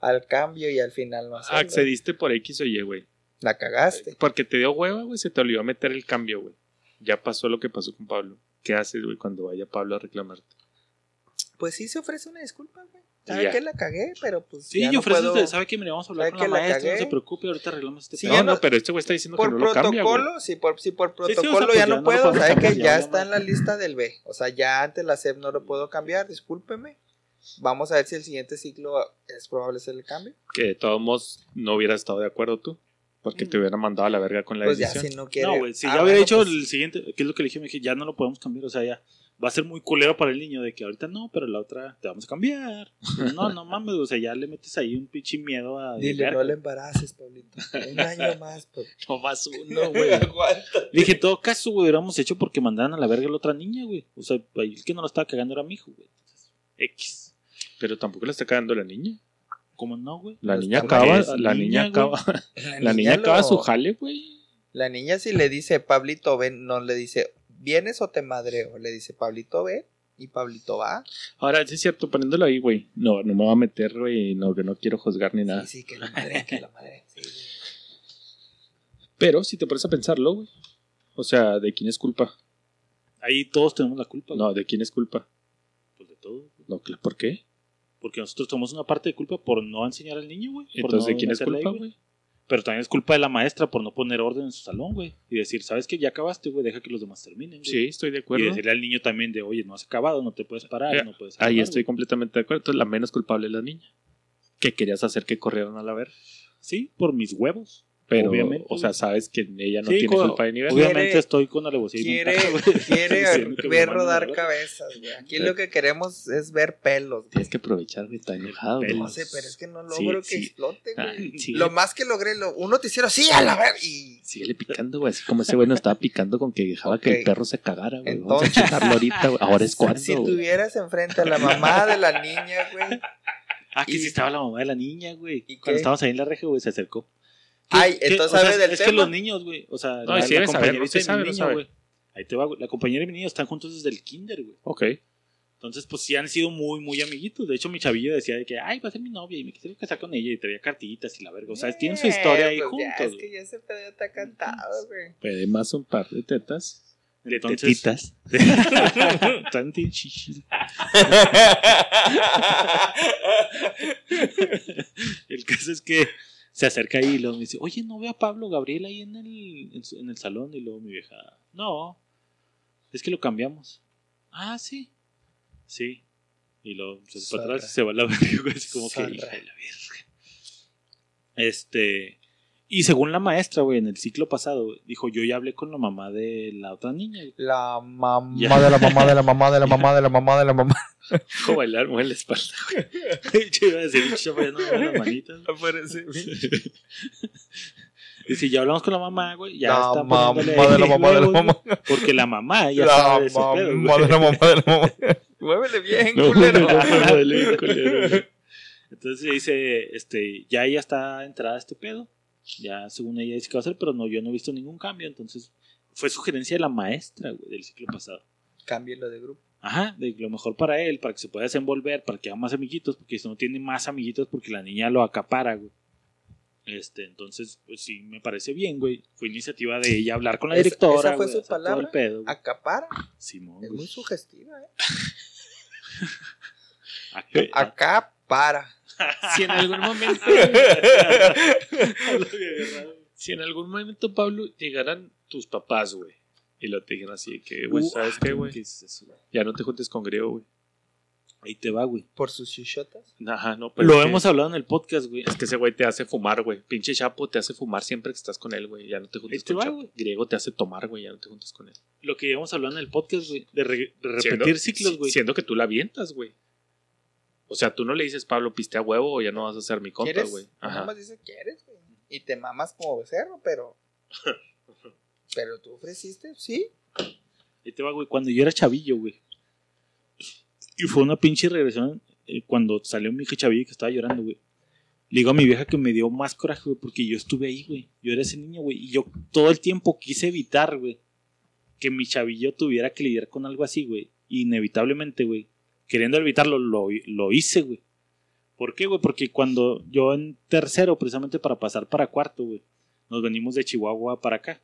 al cambio y al final no hacerlo. Accediste por X o Y, güey. La cagaste. Porque te dio hueva, güey, se te olvidó meter el cambio, güey. Ya pasó lo que pasó con Pablo. ¿Qué haces, güey, cuando vaya Pablo a reclamarte? Pues sí se ofrece una disculpa, güey. Ya. Sabe que la cagué, pero pues Sí, ya yo no ofrezco, puedo... ¿sabe qué? Mire, vamos a hablar ¿Sabe con la que la maestra, no cagué? se preocupe, ahorita arreglamos este Sí, no, ya no, no- pero este güey está diciendo por que no lo cambia, güey. protocolo, sí, por, sí, por sí, o sea, protocolo pues ya ya no no puedo, sabe que ya ya está no. en la lista del B. O sea, ya ante la SEP no lo puedo cambiar, discúlpeme. Vamos a ver si el siguiente ciclo es probable hacer el cambio. Que de todos modos no hubieras estado de acuerdo tú. Porque te hubieran mandado a la verga con la Pues ya, decisión. si no quiere. No, güey, si Ah, ya hubiera bueno, dicho pues, el siguiente, ¿qué es lo que le dije? Me dije, ya no lo podemos cambiar, o sea, ya va a ser muy culero para el niño de que ahorita no, pero la otra te vamos a cambiar. <laughs> No, no mames, o sea, ya le metes ahí un pinche miedo a... Dile, verga. no le embaraces, Pablito. Un año <laughs> más, pues. No más <laughs> uno, No, güey. dije, en todo caso, güey, hubiéramos hecho porque mandaran a la verga a la otra niña, güey. O sea, el que no lo estaba cagando era mi hijo, güey. Entonces, X. Pero tampoco le está cagando la niña. ¿Cómo no, güey? La niña acaba, la niña acaba, la niña acaba su jale, güey. La niña si le dice, Pablito, ven, no le dice, ¿vienes o te madreo? Le dice, Pablito, ven. Y Pablito va. Ahora, sí es cierto, poniéndolo ahí, güey. No, no me voy a meter, güey. No, que no quiero juzgar ni nada. Sí, sí, que la madre, que la madre. Sí, sí. Pero si te pones a pensarlo, güey. O sea, ¿de quién es culpa? Ahí todos tenemos la culpa, güey. No, ¿de quién es culpa? Pues de todo. güey. No, ¿por qué? Porque nosotros tomamos una parte de culpa por no enseñar al niño, güey. por Entonces, no ¿de quién es culpa, güey? Pero también es culpa de la maestra por no poner orden en su salón, güey. Y decir, ¿sabes qué? Ya acabaste, güey, deja que los demás terminen. güey. Sí, estoy de Y acuerdo. decirle al niño también de, oye, no has acabado, no te puedes parar, Eh, no puedes Ahí acabar, estoy güey". completamente de acuerdo. Entonces, la menos culpable es la niña. Que querías hacer que corrieran a la ver. Sí, por mis huevos. Pero, Obviamente, o sea, güey. sabes que ella no Sí, tiene culpa de nivel. Obviamente Quiere- estoy con alevosía. Quiere, güey. <laughs> quiere ver rodar cabezas, güey. Aquí lo que queremos es ver pelos. güey. Tienes que aprovechar, güey. Está enojado, güey. No sé, pero es que no Sí, logro que sí. explote, güey. Ay, sí. Lo más que logré, lo, un noticiero, sí, a la ver. Y Síguele picando, güey. Así como ese güey no estaba picando con que dejaba que el perro se cagara, güey. Vamos a Entonces- ahorita, güey. Ahora es <laughs> cuando, si güey. tuvieras enfrente a la mamá de la niña, güey. Ah, que sí estaba la mamá de la niña, güey. Cuando estábamos ahí en la reja, güey, se acercó. ¿Qué- Ay, entonces O sea, del Es que tema. los niños, güey, o sea, No, la, sí la saber, sabe, mi niño, güey. Ahí te va, güey. La compañera y mi niño están juntos desde el kinder, güey. Ok. Entonces, pues sí han sido muy, muy amiguitos. De hecho, mi chavillo decía de que, ay, va a ser mi novia y me quisiera casar con ella y traía cartitas y la verga. O sea, tienen su historia ahí pues juntos. Ya, es que ya ese pedo está cantado, güey. Pede más un par de tetas. De Entonces- tetitas. <laughs> <laughs> Tanto chichis. <laughs> El caso es que se acerca ahí y luego me dice, oye, ¿no veo a Pablo Gabriel ahí en el, en, el salón? Y luego mi vieja, no, es que lo cambiamos. Ah, sí. Sí. Y luego se para atrás y se va a la verga, así como que hija de la verga. Este. Y según la maestra, güey, en el ciclo pasado, güey, dijo, yo ya hablé con la mamá de la otra niña. güey". La mamá de la mamá de la mamá de la mamá de la mamá de la mamá. Como bailar, mueve la espalda. Yo iba a decir, "Yo voy a no las manitas. Aparece. Dice, ya hablamos con la mamá, güey. Ya La está mamá de la mamá de la güey, mamá. Porque la mamá ya La sabe de pedo, mamá güey. de la mamá de la mamá. Muévele bien, No, culero. dale bien culero, güey. Entonces dice, este, ya ella está entrada a este pedo. Ya según ella dice que va a hacer, pero no, yo no he visto ningún cambio. Entonces fue sugerencia de la maestra, güey, del ciclo pasado. Cámbielo de grupo. Ajá, de lo mejor para él, para que se pueda desenvolver, para que haga más amiguitos, porque si no tiene más amiguitos, porque la niña lo acapara, güey. Este, entonces, pues sí, me parece bien, güey. Fue iniciativa de ella hablar con la directora. esa fue güey, su palabra. el pedo, güey. Acapara. Simón, Es güey. muy sugestiva, ¿eh? <laughs> Acapara. Si en algún momento, <laughs> si en algún momento, Pablo, llegaran tus papás, güey, y lo te dijeran así, que, güey, Uh, ¿sabes qué, güey? Ya no te juntes con griego, güey. Ahí te va, güey. Por sus chuchotas. Ajá, no, pero Lo es que- hemos hablado en el podcast, güey. Es que ese güey te hace fumar, güey. Pinche Chapo te hace fumar siempre que estás con él, güey. Ya no te te con va, Chapo. güey. Griego te hace tomar, güey. Ya no te juntas con él. Lo que hemos hablado en el podcast, güey. De, re- de repetir Siendo- ciclos, güey. Siendo que tú la avientas, güey. O sea, tú no le dices, Pablo, piste a huevo o ya no vas a ser mi compa, ¿Quieres? güey. Nada Ajá. más dice quieres, güey. Y te mamas como becerro, pero. <laughs> pero tú ofreciste, sí. Ahí te va, güey. Cuando yo era chavillo, güey. Y fue una pinche regresión eh, cuando salió mi hija chavillo que estaba llorando, güey. Le digo a mi vieja que me dio más coraje, güey, porque yo estuve ahí, güey. Yo era ese niño, güey. Y yo todo el tiempo quise evitar, güey, que mi chavillo tuviera que lidiar con algo así, güey. Inevitablemente, güey. Queriendo evitarlo, lo, lo hice, güey. ¿Por qué, güey? Porque cuando yo en tercero, precisamente para pasar para cuarto, güey, nos venimos de Chihuahua para acá.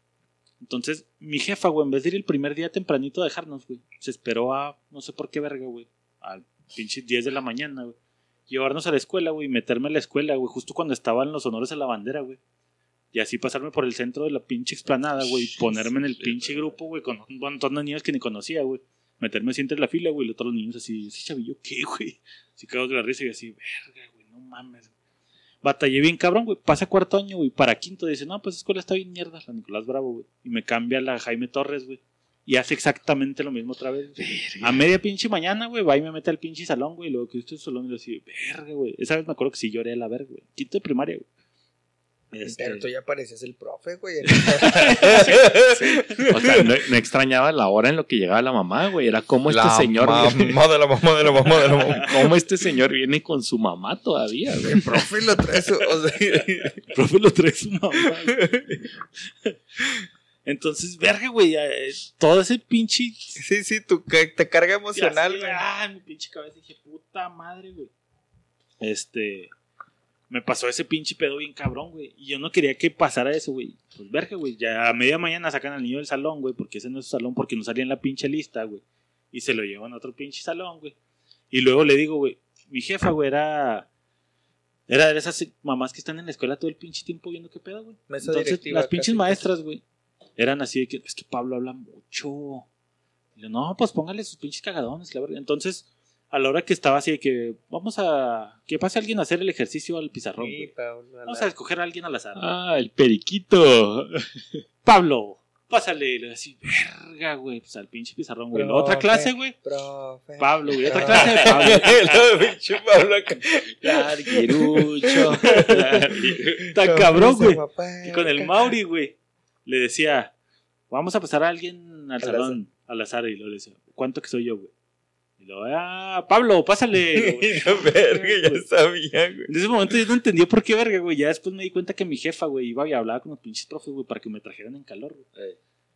Entonces, mi jefa, güey, en vez de ir el primer día tempranito a dejarnos, güey, se esperó a, no sé por qué verga, güey, al pinche 10 de la mañana, güey. Llevarnos a la escuela, güey, y meterme a la escuela, güey, justo cuando estaban los honores a la bandera, güey. Y así pasarme por el centro de la pinche explanada, güey, y ponerme en el pinche grupo, güey, con un montón de niños que ni conocía, güey. Meterme así entre la fila, güey, y todos los niños así, sí, chavillo, ¿qué, güey? Así cagados de la risa y así, verga, güey, no mames. Batallé bien cabrón, güey. Pasa cuarto año, güey. Para quinto dice, no, pues escuela está bien mierda, la Nicolás Bravo, güey. Y me cambia la Jaime Torres, güey. Y hace exactamente lo mismo otra vez. A media pinche mañana, güey, va y me mete al pinche salón, güey. y Luego que esto es salón y lo así, verga, güey. Esa vez me acuerdo que sí lloré a la verga, güey. Quinto de primaria, güey. Este, Pero tú ya parecías el profe, güey. <laughs> <laughs> O sea, no, no extrañaba la hora en lo que llegaba la mamá, güey. Era como este La señor. viene- Mamá de la mamá de la mamá de la mamá. <laughs> Cómo este señor viene con su mamá todavía, güey. El profe lo trae su. O sea, profe lo trae su mamá. güey. Entonces, verga, güey. eh, Todo ese pinche sí, sí, tu, ca- te carga emocional, güey. Ah, mi pinche cabeza. Dije, puta madre, güey. Este. Me pasó ese pinche pedo bien cabrón, güey. Y yo no quería que pasara eso, güey. Pues verga, güey. Ya a media mañana sacan al niño del salón, güey. Porque ese no es su salón, porque no salía en la pinche lista, güey. Y se lo llevan a otro pinche salón, güey. Y luego le digo, güey. Mi jefa, güey, era. Era de esas mamás que están en la escuela todo el pinche tiempo viendo qué pedo, güey. Mesa Entonces, las pinches casi, maestras, güey, eran así de que es que Pablo habla mucho. Y yo, no, pues póngale sus pinches cagadones, la verga. Entonces, a la hora que estaba así de que vamos a que pase alguien a hacer el ejercicio al pizarrón, Sí. Pablo, a Vamos a escoger a alguien al azar. Ah, el periquito. <laughs> Pablo, pásale. Le así, verga, güey. Pues al pinche pizarrón, güey. Otra clase, güey. Profe. Pablo, güey. Otra clase, Pablo. <laughs> Lo pinche Pablo. Larguirucho. <laughs> Está cabrón, güey. Y con el. Mauri, güey, le decía, vamos a pasar a alguien al Al salón, al azar. Y luego le decía, ¿cuánto que soy yo, güey? Ah, Pablo, pásale. <laughs> Y la verga, ya sabía, güey. En ese momento yo no entendía por qué verga, güey. Ya después me di cuenta que mi jefa, güey, iba y hablaba con los pinches profes, güey, para que me trajeran en calor, güey.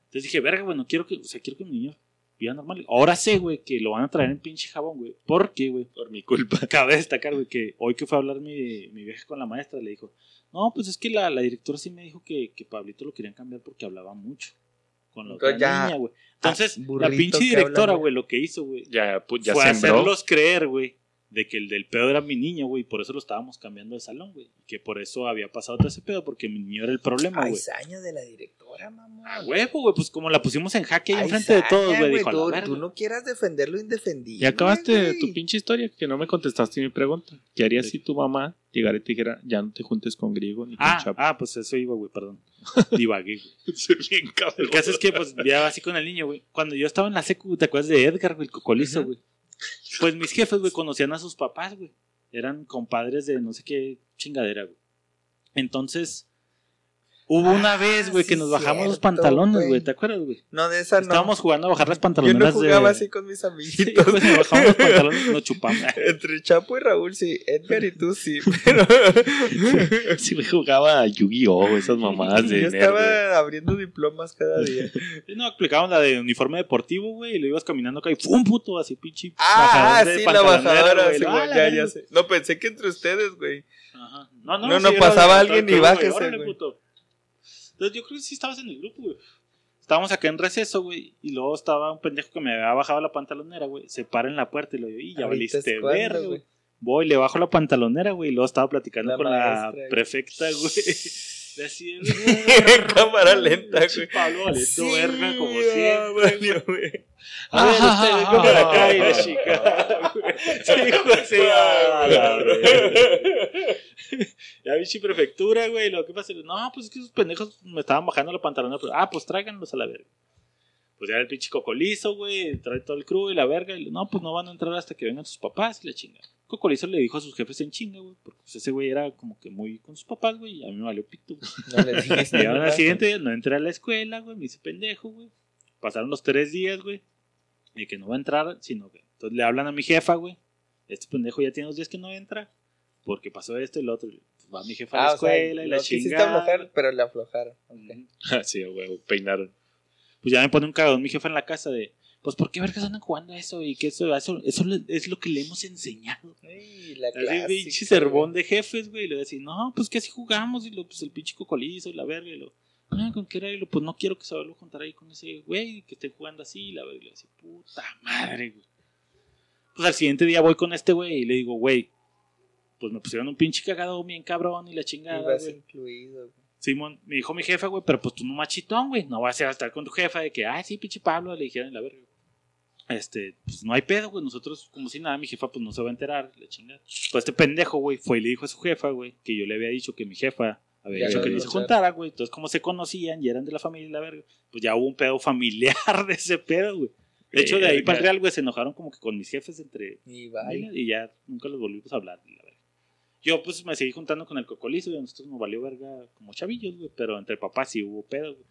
Entonces dije, verga, güey, no quiero que, o sea, quiero que mi niño viva normal. Ahora sé, güey, que lo van a traer en pinche jabón, güey. ¿Por qué, güey? Por mi culpa. <laughs> Cabe destacar, güey, que hoy que fue a hablar mi, mi vieja con la maestra, le dijo, no, pues es que la, la directora sí me dijo que, que Pablito lo querían cambiar porque hablaba mucho con la otra Entonces ya- niña, güey. Entonces, Ah, la pinche directora, güey, lo que hizo, güey, Ya, pues, ya fue sembró. hacerlos creer, güey, de que el del pedo era mi niño, güey, y por eso lo estábamos cambiando de salón, güey. Y que por eso había pasado todo ese pedo, porque mi niño era el problema, Ay, güey. saña de la directora, mamá. A huevo, güey, pues como la pusimos en jaque ahí Ay, enfrente de todos, güey, dijo, la Tú, tú no quieras defender lo indefendible. Y acabaste güey. tu pinche historia, que no me contestaste mi pregunta. ¿Qué harías si tu mamá llegara y te dijera, ya no te juntes con griego ni con Ah, chapo? ah, pues eso iba, güey, perdón. <laughs> Divagué, güey. <laughs> bien cabrón. El caso es que, pues, ya así con el niño, güey. Cuando yo estaba en la secu, ¿te acuerdas de Edgar, güey, el cocolizo, güey? Pues mis jefes, güey, conocían a sus papás, güey. Eran compadres de no sé qué chingadera, güey. Entonces, hubo una Ah, vez, güey, que sí, nos bajamos los pantalones, güey. ¿Te acuerdas, güey? No, de esa no. Estábamos jugando a bajar las Yo pantaloneras no jugaba de... así con mis <laughs> Sí, amiguitos. güey, nos bajamos los pantalones y nos chupamos. <laughs> Entre Chapo y Raúl, sí. Edgar y tú, sí. <laughs> Pero Sí, me jugaba a Yu-Gi-Oh! Esas mamadas de yo nerd, estaba abriendo diplomas cada día. No, aplicábamos la de uniforme deportivo, güey, y lo ibas caminando acá y ¡fum, puto! Así, pinche Ah, sí, la bajadora. güey. sí, ya, ya sé. No, pensé que entre ustedes, güey. Ajá. No, no, No, no, sí, era pasaba alguien y bájese, güey. Entonces yo creo que sí estabas en el grupo, güey. Estábamos acá en receso, güey, y luego estaba un pendejo que me había bajado la pantalonera, güey. Se para en la puerta y lo digo, y ya valiste verga, güey. Voy, le bajo la pantalonera, güey, y luego estaba platicando La con maestra, la prefecta, güey. De así, En cámara lenta, güey. Pablo valiendo Sí, verga como siempre. güey. A ver, usted venga para acá y la <laughs> chica. Sí, hijo así. Ya vi prefectura, güey. Lo que pasa, no, pues es que esos pendejos me estaban bajando la pantalona. Pero, ah, pues tráiganlos a la verga. Pues ya el pinche cocolizo, güey. Trae todo el crew y la verga. Y no, pues no van a entrar hasta que vengan sus papás y la chinga. Cocolizo le dijo a sus jefes en chinga, güey. Porque pues, ese güey era como que muy con sus papás, güey. Y a mí me valió pito, güey. No le dijiste <laughs> Y ahora nada. al siguiente día no entré a la escuela, güey, me hice pendejo, güey. Pasaron los tres días, güey. Y que no va a entrar, sino que. Entonces le hablan a mi jefa, güey. Este pendejo ya tiene dos días que no entra. Porque pasó esto y lo otro. Pues, va mi jefa a la Ah, o sea, escuela y la chingada. aflojar, pero le aflojaron. Así, <laughs> güey, peinaron. Pues ya me pone un cagón mi jefa en la casa de. Pues, ¿por qué vergas andan jugando eso? Y que eso, eso, es lo que le hemos enseñado. Ay, la Así, pinche sermón de jefes, güey. Y le voy a decir, no, pues que así jugamos. Y lo, pues el pinche cocolizo y la verga. Y lo, ah, ¿con qué era? Y lo, pues no quiero que se vuelva a juntar ahí con ese güey. Que estén jugando así. Y la verga. Y le voy a decir, puta madre, güey. Pues al siguiente día voy con este güey y le digo, güey, pues me pusieron un pinche cagado bien cabrón y la chingada, güey. incluido, güey. Simón, me dijo mi jefa, güey, pero pues tú no machitón, güey. No vas a estar con tu jefa de que, ah, sí, pinche Pablo, le dijeron la verga. Este, pues no hay pedo, güey. Nosotros, como si nada, mi jefa, pues no se va a enterar, la chingada. Pues este pendejo, güey, fue y le dijo a su jefa, güey, que yo le había dicho que mi jefa había Ya dicho no que a se juntara, güey. Entonces, como se conocían y eran de la familia y la verga, pues ya hubo un pedo familiar <laughs> de ese pedo, güey. De hecho, de ahí para el real, güey, se enojaron como que con mis jefes entre Y y ya nunca los volvimos a hablar. la verga. Yo pues me seguí juntando con el cocolizo y a nosotros nos valió verga como chavillos, güey, pero entre papás sí hubo pedo, güey.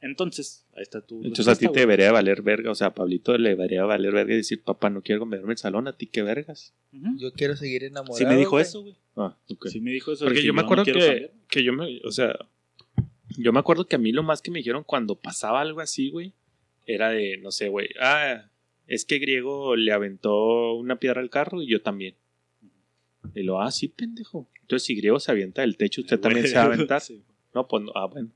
Entonces, ahí está tu Entonces a ti te debería valer verga, o sea, a Pablito le debería valer verga y decir, papá, no quiero comerme el salón, a ti qué vergas. Yo quiero seguir enamorado. Sí me dijo güey. eso, güey. Ah, ok. Sí me dijo eso. Porque que yo me acuerdo que, que yo me, o sea, yo me acuerdo que a mí lo más que me dijeron cuando pasaba algo así, güey, era de, no sé, güey, ah, es que Griego le aventó una piedra al carro y yo también. Y lo, ah, sí, pendejo. Entonces, si Griego se avienta del techo, usted <laughs> también se va a aventar. <laughs> Sí. No, pues no, ah, bueno.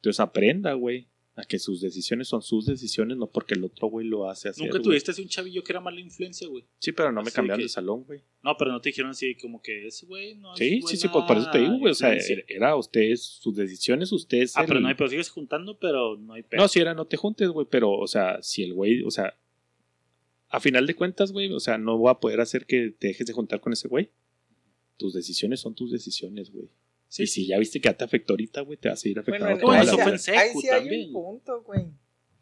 Entonces aprenda, güey, a que sus decisiones son sus decisiones, no porque el otro güey lo hace hacer. Nunca tuviste así un chavillo que era mala influencia, güey. Sí, pero no me Así cambiaron que- de salón, güey. No, pero no te dijeron así como que ese güey no es Sí, sí, sí, buena pues por eso te digo, güey. O sea, era ustedes, sus decisiones, ustedes. Ah, pero no hay pedo, sigues juntando, pero no hay pedo. No, si era no te juntes, güey, pero, o sea, si el güey, o sea, a final de cuentas, güey, o sea, no voy a poder hacer que te dejes de juntar con ese güey. Tus decisiones son tus decisiones, güey. Sí, y si ya viste que ya te afectó ahorita, güey, te va a seguir afectando en- toda Bueno, ahí, la eso sí, fue vida. en secu ahí sí hay también, un punto, güey.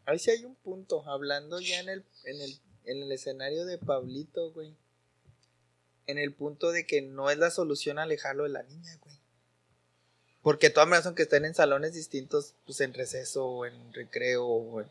Ahí sí hay un punto. Hablando ya en el, en el, en el escenario de Pablito, güey. En el punto de que no es la solución alejarlo de la niña, güey. Porque de todas maneras, aunque estén en salones distintos, pues en receso o en recreo o en-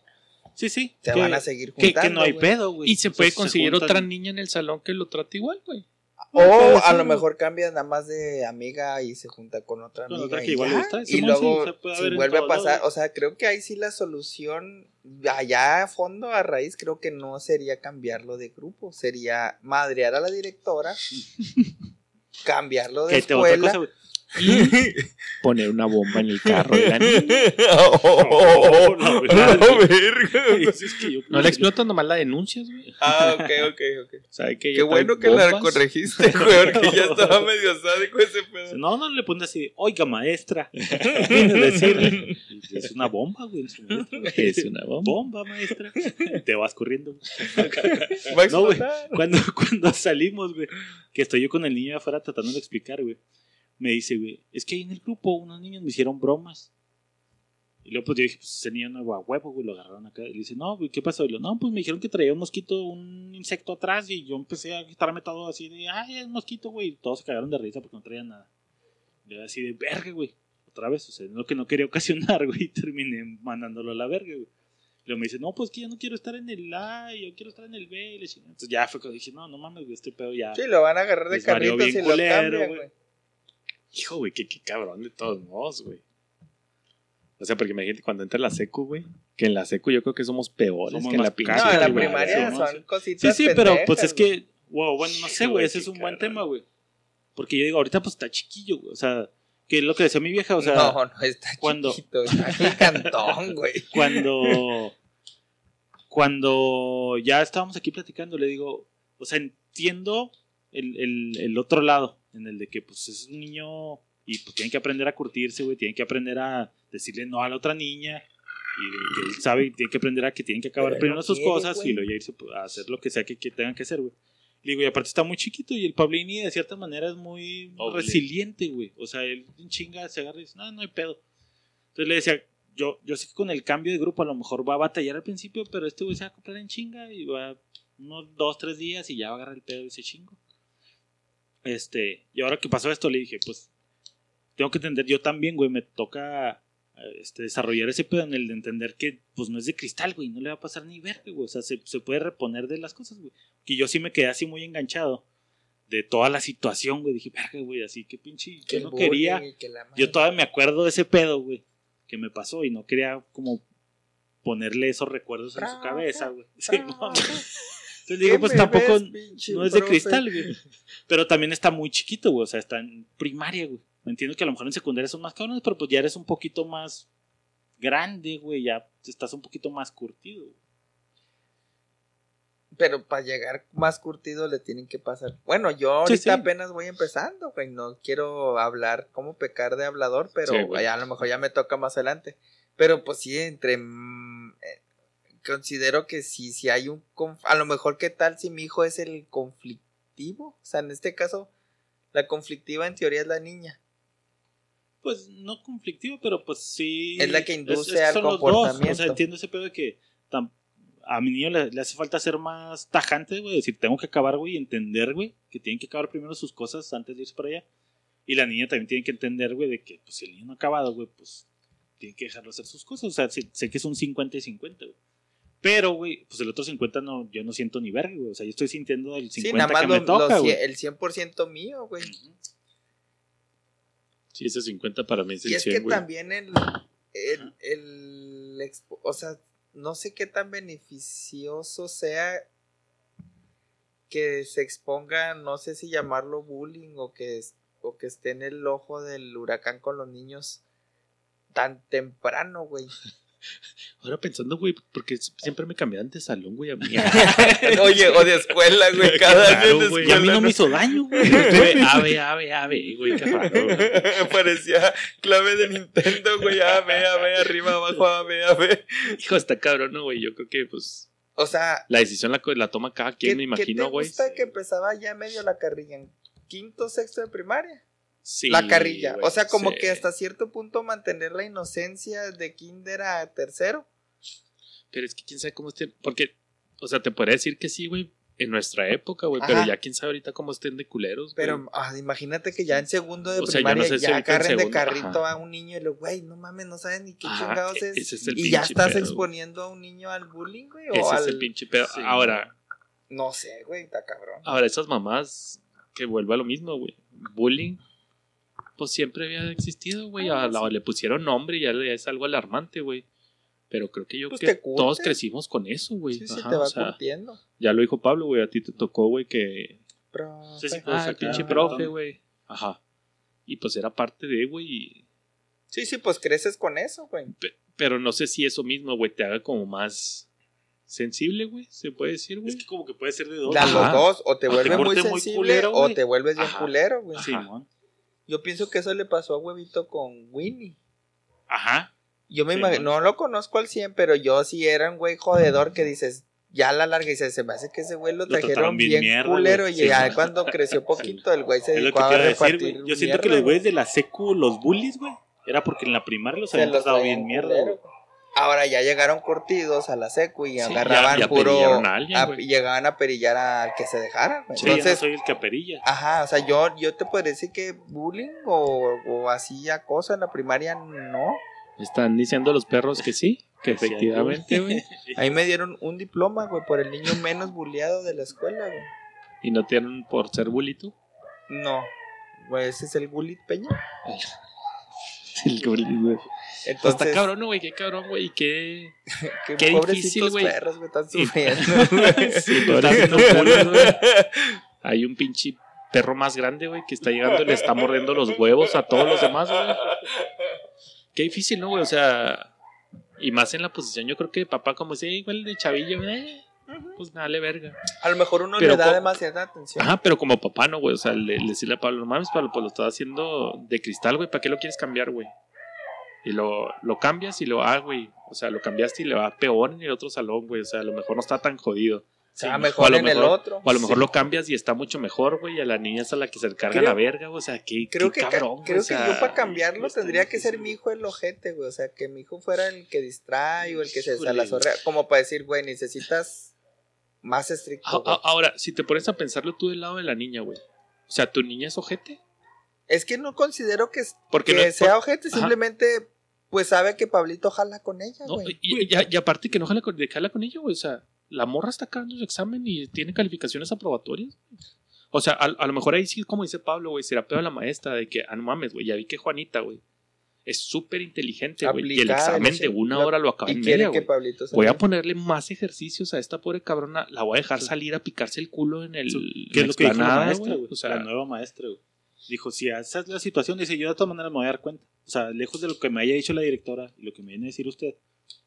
Sí, sí. se que- van a seguir que, juntando. que no hay pedo, güey. Y se O sea, puede conseguir otra niña en el salón que lo trate igual, güey. O a lo mejor cambia nada más de amiga y se junta con otra Con amiga. otra que y igual ya. gusta. Y luego, sí, se puede si vuelve a pasar, o sea, creo que ahí sí la solución, allá a fondo, a raíz, creo que no sería cambiarlo de grupo, sería madrear a la directora, <laughs> cambiarlo de otra escuela. cosa, güey. <laughs> Poner una bomba en el carro de la niña. <laughs> oh, no, no, verga. No le explotas, nomás la denuncias, güey. Ah, ok, ok, ok. ¿Sabe que Qué bueno que la corregiste, güey, porque ya estaba <laughs> medio sádico ese pedo. No, no le pones así, oiga maestra. Decirle. Es una bomba, güey. güey. Es una bomba. bomba, maestra. Te vas corriendo. Va a No, güey. Cuando, cuando salimos, güey, que estoy yo con el niño de afuera tratando de explicar, güey, me dice, güey, es que ahí en el grupo unos niños me hicieron bromas. Y luego, pues yo dije, pues ese niño no a huevo, güey, lo agarraron acá. Y le dice, no, güey, ¿qué pasó? Y lo, no, pues me dijeron que traía un mosquito, un insecto atrás. Y yo empecé a quitarme todo así de, ay, es mosquito, güey. Y todos se cagaron de risa porque no traían nada. Y yo así de, verga, güey. Otra vez, o sea, lo que no quería ocasionar, <laughs> güey. Y terminé mandándolo a la verga, güey. Y luego me dice, no, pues que yo no quiero estar en el A, yo quiero estar en el B. Y le chingada. Entonces ya fue cuando dije, no, no mames, güey, este pedo ya. Sí, lo van a agarrar de carritos y lo cambian, güey. Hijo, güey, qué, qué cabrón de todos modos, güey. O sea, porque imagínate cuando entra la secu, güey. Que en la secu yo creo que somos peores Somos que en la pinche. No, en la primaria sí, son sí. cositas Sí, sí, pero pues es que, wow, bueno, no sé, güey, ese es un buen tema, güey. Porque yo digo, ahorita pues está chiquillo, güey. O sea, que es lo que decía mi vieja, o sea, no, no está cuando- chiquito, está gigantón, <laughs> güey. cuando cuando ya estábamos aquí platicando, le digo, o sea, entiendo el, el, el otro lado, en el de que pues es un niño Y pues tienen que aprender a curtirse, güey. Tienen que aprender a decirle no a la otra niña. Y que él sabe, y tiene que aprender a que tienen que acabar Pero primero no sus quiere, cosas y luego irse pues, a hacer lo que sea que, que tengan que hacer, güey. Le digo, y aparte está muy chiquito y el Pablini de cierta manera es muy Noble. resiliente, güey. O sea, él chinga se agarra y dice, no, no hay pedo. Entonces le decía, yo, yo sé que con el cambio de grupo a lo mejor va a batallar al principio, pero este güey se va a comprar en chinga y va unos dos, tres días y ya va a agarrar el pedo de ese chingo. Este, y ahora que pasó esto, le dije, pues, tengo que entender, yo también, güey, me toca eh, este, desarrollar ese pedo en el de entender que, pues, no es de cristal, güey, no le va a pasar ni verga, güey, o sea, se, se puede reponer de las cosas, güey. Que yo sí me quedé así muy enganchado de toda la situación, güey, dije, verga, güey, así que pinche, Que yo no quería, que yo todavía me acuerdo de ese pedo, güey, que me pasó y no quería como ponerle esos recuerdos en su cabeza, güey. <laughs> Sí, no, Entonces ¿Qué digo, pues tampoco ves, no es de profe? cristal, güey. Pero también está muy chiquito, güey. O sea, está en primaria, güey. Entiendo que a lo mejor en secundaria son más cabrones, pero pues ya eres un poquito más grande, güey. Ya estás un poquito más curtido. güey. Pero para llegar más curtido le tienen que pasar. Bueno, yo ahorita Sí, sí. apenas voy empezando, güey. No quiero hablar como pecar de hablador, pero Sí, güey. a lo mejor ya me toca más adelante. Pero pues sí, entre. Considero que sí, si hay un. A lo mejor, ¿qué tal si mi hijo es el conflictivo? O sea, en este caso, la conflictiva en teoría es la niña. Pues no conflictivo, pero pues sí. Es la que induce que al son los dos. comportamiento. O sea, entiendo ese pedo de que a mi niño le, le hace falta ser más tajante, güey. Decir, tengo que acabar, güey, y entender, güey, que tienen que acabar primero sus cosas antes de irse para allá. Y la niña también tiene que entender, güey, de que pues, si el niño no ha acabado, güey, pues tiene que dejarlo hacer sus cosas. O sea, sé, sé que es un 50 y 50, güey. Pero, güey, pues el otro 50 no, yo no siento ni verga, güey. O sea, yo estoy sintiendo el 50 Sí, nada más que lo- me toca, güey. cien- el 100% mío, güey. Sí, ese 50 para mí es Y el es que 100, güey. también el, el, el expo- o sea, no sé qué tan beneficioso sea que se exponga, no sé si llamarlo bullying o que, o que esté en el ojo del huracán con los niños tan temprano, güey. <laughs> Ahora pensando, güey, porque siempre me cambiaban de salón, güey, a mí. <laughs> Oye, o de escuela, güey, cada Qué de güey. Y a mí no me hizo daño, güey. ave, ave, ave, güey, qué raro, güey. <laughs> Parecía clave de Nintendo, güey, A, B, A, B, arriba, abajo, A, B, A, B. Hijo, está cabrón, ¿no, güey? Yo creo que, pues, O sea, la decisión la, toma cada quien, me ¿qué imagino, te güey. gusta que empezaba ya medio la carrilla? ¿En quinto, sexto de primaria? Sí, la carrilla. o sea, como sí. que hasta cierto punto mantener la inocencia de kinder a tercero. Pero es que quién sabe cómo estén. Porque, o sea, te podría decir que sí, güey, en nuestra época, güey. Pero ya quién sabe ahorita cómo estén de culeros. Pero ah, imagínate que ya en segundo de O sea, no primaria sé si ya ahorita en agarren de carrito ajá. a un niño y le, güey, no mames, no saben ni qué Ajá, chingados e- es. ese es el y ya estás pedo, exponiendo a un niño al bullying, güey. O Ese al... es el pinche pedo. Sí. Ahora, No sé, güey, está cabrón. ahora, esas mamás que vuelva a lo mismo, güey. Bullying, pues siempre había existido, güey. Ah, A la- sí. Le pusieron nombre y ya es algo alarmante, güey. Pero creo que yo Pues que todos crecimos con eso, güey. Sí, sí, Ajá, te va o sea, ya lo dijo Pablo, güey. A ti te tocó, güey, que Profe. Sí, sí, Ah, el pinche claro. profe, güey. Ajá. Y pues era parte de, güey. y- sí, sí, pues creces con eso, güey. pe- Pero no sé si eso mismo, güey, te haga como más sensible, güey. Se puede decir, güey. Es que como que puede ser de dos. La- los dos, o te vuelves muy muy sensible culero, o te vuelves bien culero, güey. Sí, Ajá. Yo pienso que eso le pasó a Huevito con Winnie. Ajá. Yo me Sí, imagino, ¿no? lo conozco al 100, pero yo sí era un güey jodedor que dices, ya a la larga dices, se me hace que ese güey lo trataron trajeron bien mierda, culero güey. y Sí, ya ¿no? cuando creció <laughs> poquito el güey se lo dedicó a decir, repartir güey. Yo siento que los güeyes güey. de la secu, los bullies, güey, era porque en la primaria los Se habían tratado bien mierda, culero, güey. Ahora ya llegaron curtidos a la secu y Sí, agarraban ya- ya puro a alguien, a- güey. llegaban a perillar al que se dejara, güey. Sí, yo no Entonces, soy el que aperilla. Ajá, o sea, yo, yo te podría decir que bullying o, o así acoso en la primaria no. Están diciendo los perros que sí, que efectivamente, güey. <laughs> Ahí me dieron un diploma, güey, por el niño menos bulleado de la escuela, güey. Y no tienen por ser bulito. No, güey, ese es el bully Peña. El güey. Pues Entonces, está cabrón, ¿no, güey. Qué cabrón, güey. <laughs> Qué. qué, qué difícil, güey. perros, güey, están sufriendo. güey. Sí, <laughs> pobrecitos <laughs> perros, güey. Hay un pinche perro más grande, güey, que está llegando y le está mordiendo los huevos a todos los demás, güey. Qué difícil, ¿no, güey? O sea, y más en la posición, yo creo que papá, como dice, igual de chavillo, eh, pues me vale verga. A lo mejor uno Pero le da demasiada atención. Ajá, pero como papá no, güey. O sea, le, le decirle a Pablo, no mames, Pablo, pues lo estás haciendo de cristal, güey. ¿Para qué lo quieres cambiar, güey? Y lo, lo cambias y lo, ah, güey. O sea, lo cambiaste y le va peor en el otro salón, güey. O sea, a lo mejor no está tan jodido. O a mejor lo en el mejor- otro. O a lo mejor Sí. lo cambias y está mucho mejor, güey. Y a la niña es a la que se carga Creo- la verga, güey. O sea, qué, Creo qué que, ca- cabrón, creo o sea, que yo para cambiarlo tendría que ser mi hijo el ojete, güey. O sea, que mi hijo fuera el que distrae o el que se Híjole, la zorrea. Como para decir, güey, necesitas más estricto. A- güey. a- Ahora, si te pones a pensarlo tú del lado de la niña, güey. O sea, ¿tu niña es ojete? Es que no considero que, Porque que no- sea ojete, Ajá. simplemente pues sabe que Pablito jala con ella, No, güey. y, y- y aparte que no jala con, de jala con ella, güey. O sea, la morra está acabando su examen y tiene calificaciones aprobatorias. O sea, a, a lo mejor ahí sí, como dice Pablo, güey, será peor la maestra de que, ah, no mames, güey, ya vi que Juanita, güey, es súper inteligente, güey. Y el examen de una la- hora lo acaba en media, que güey. Pablito se Voy a ponerle más ejercicios a esta pobre cabrona. La voy a dejar salir a picarse el culo en el. ¿Qué es lo que dijo la maestra, güey? O sea, la nueva maestra, güey. Dijo, si esa es la situación, dice, yo de todas maneras me voy a dar cuenta. O sea, lejos de lo que me haya dicho la directora y lo que me viene a decir usted,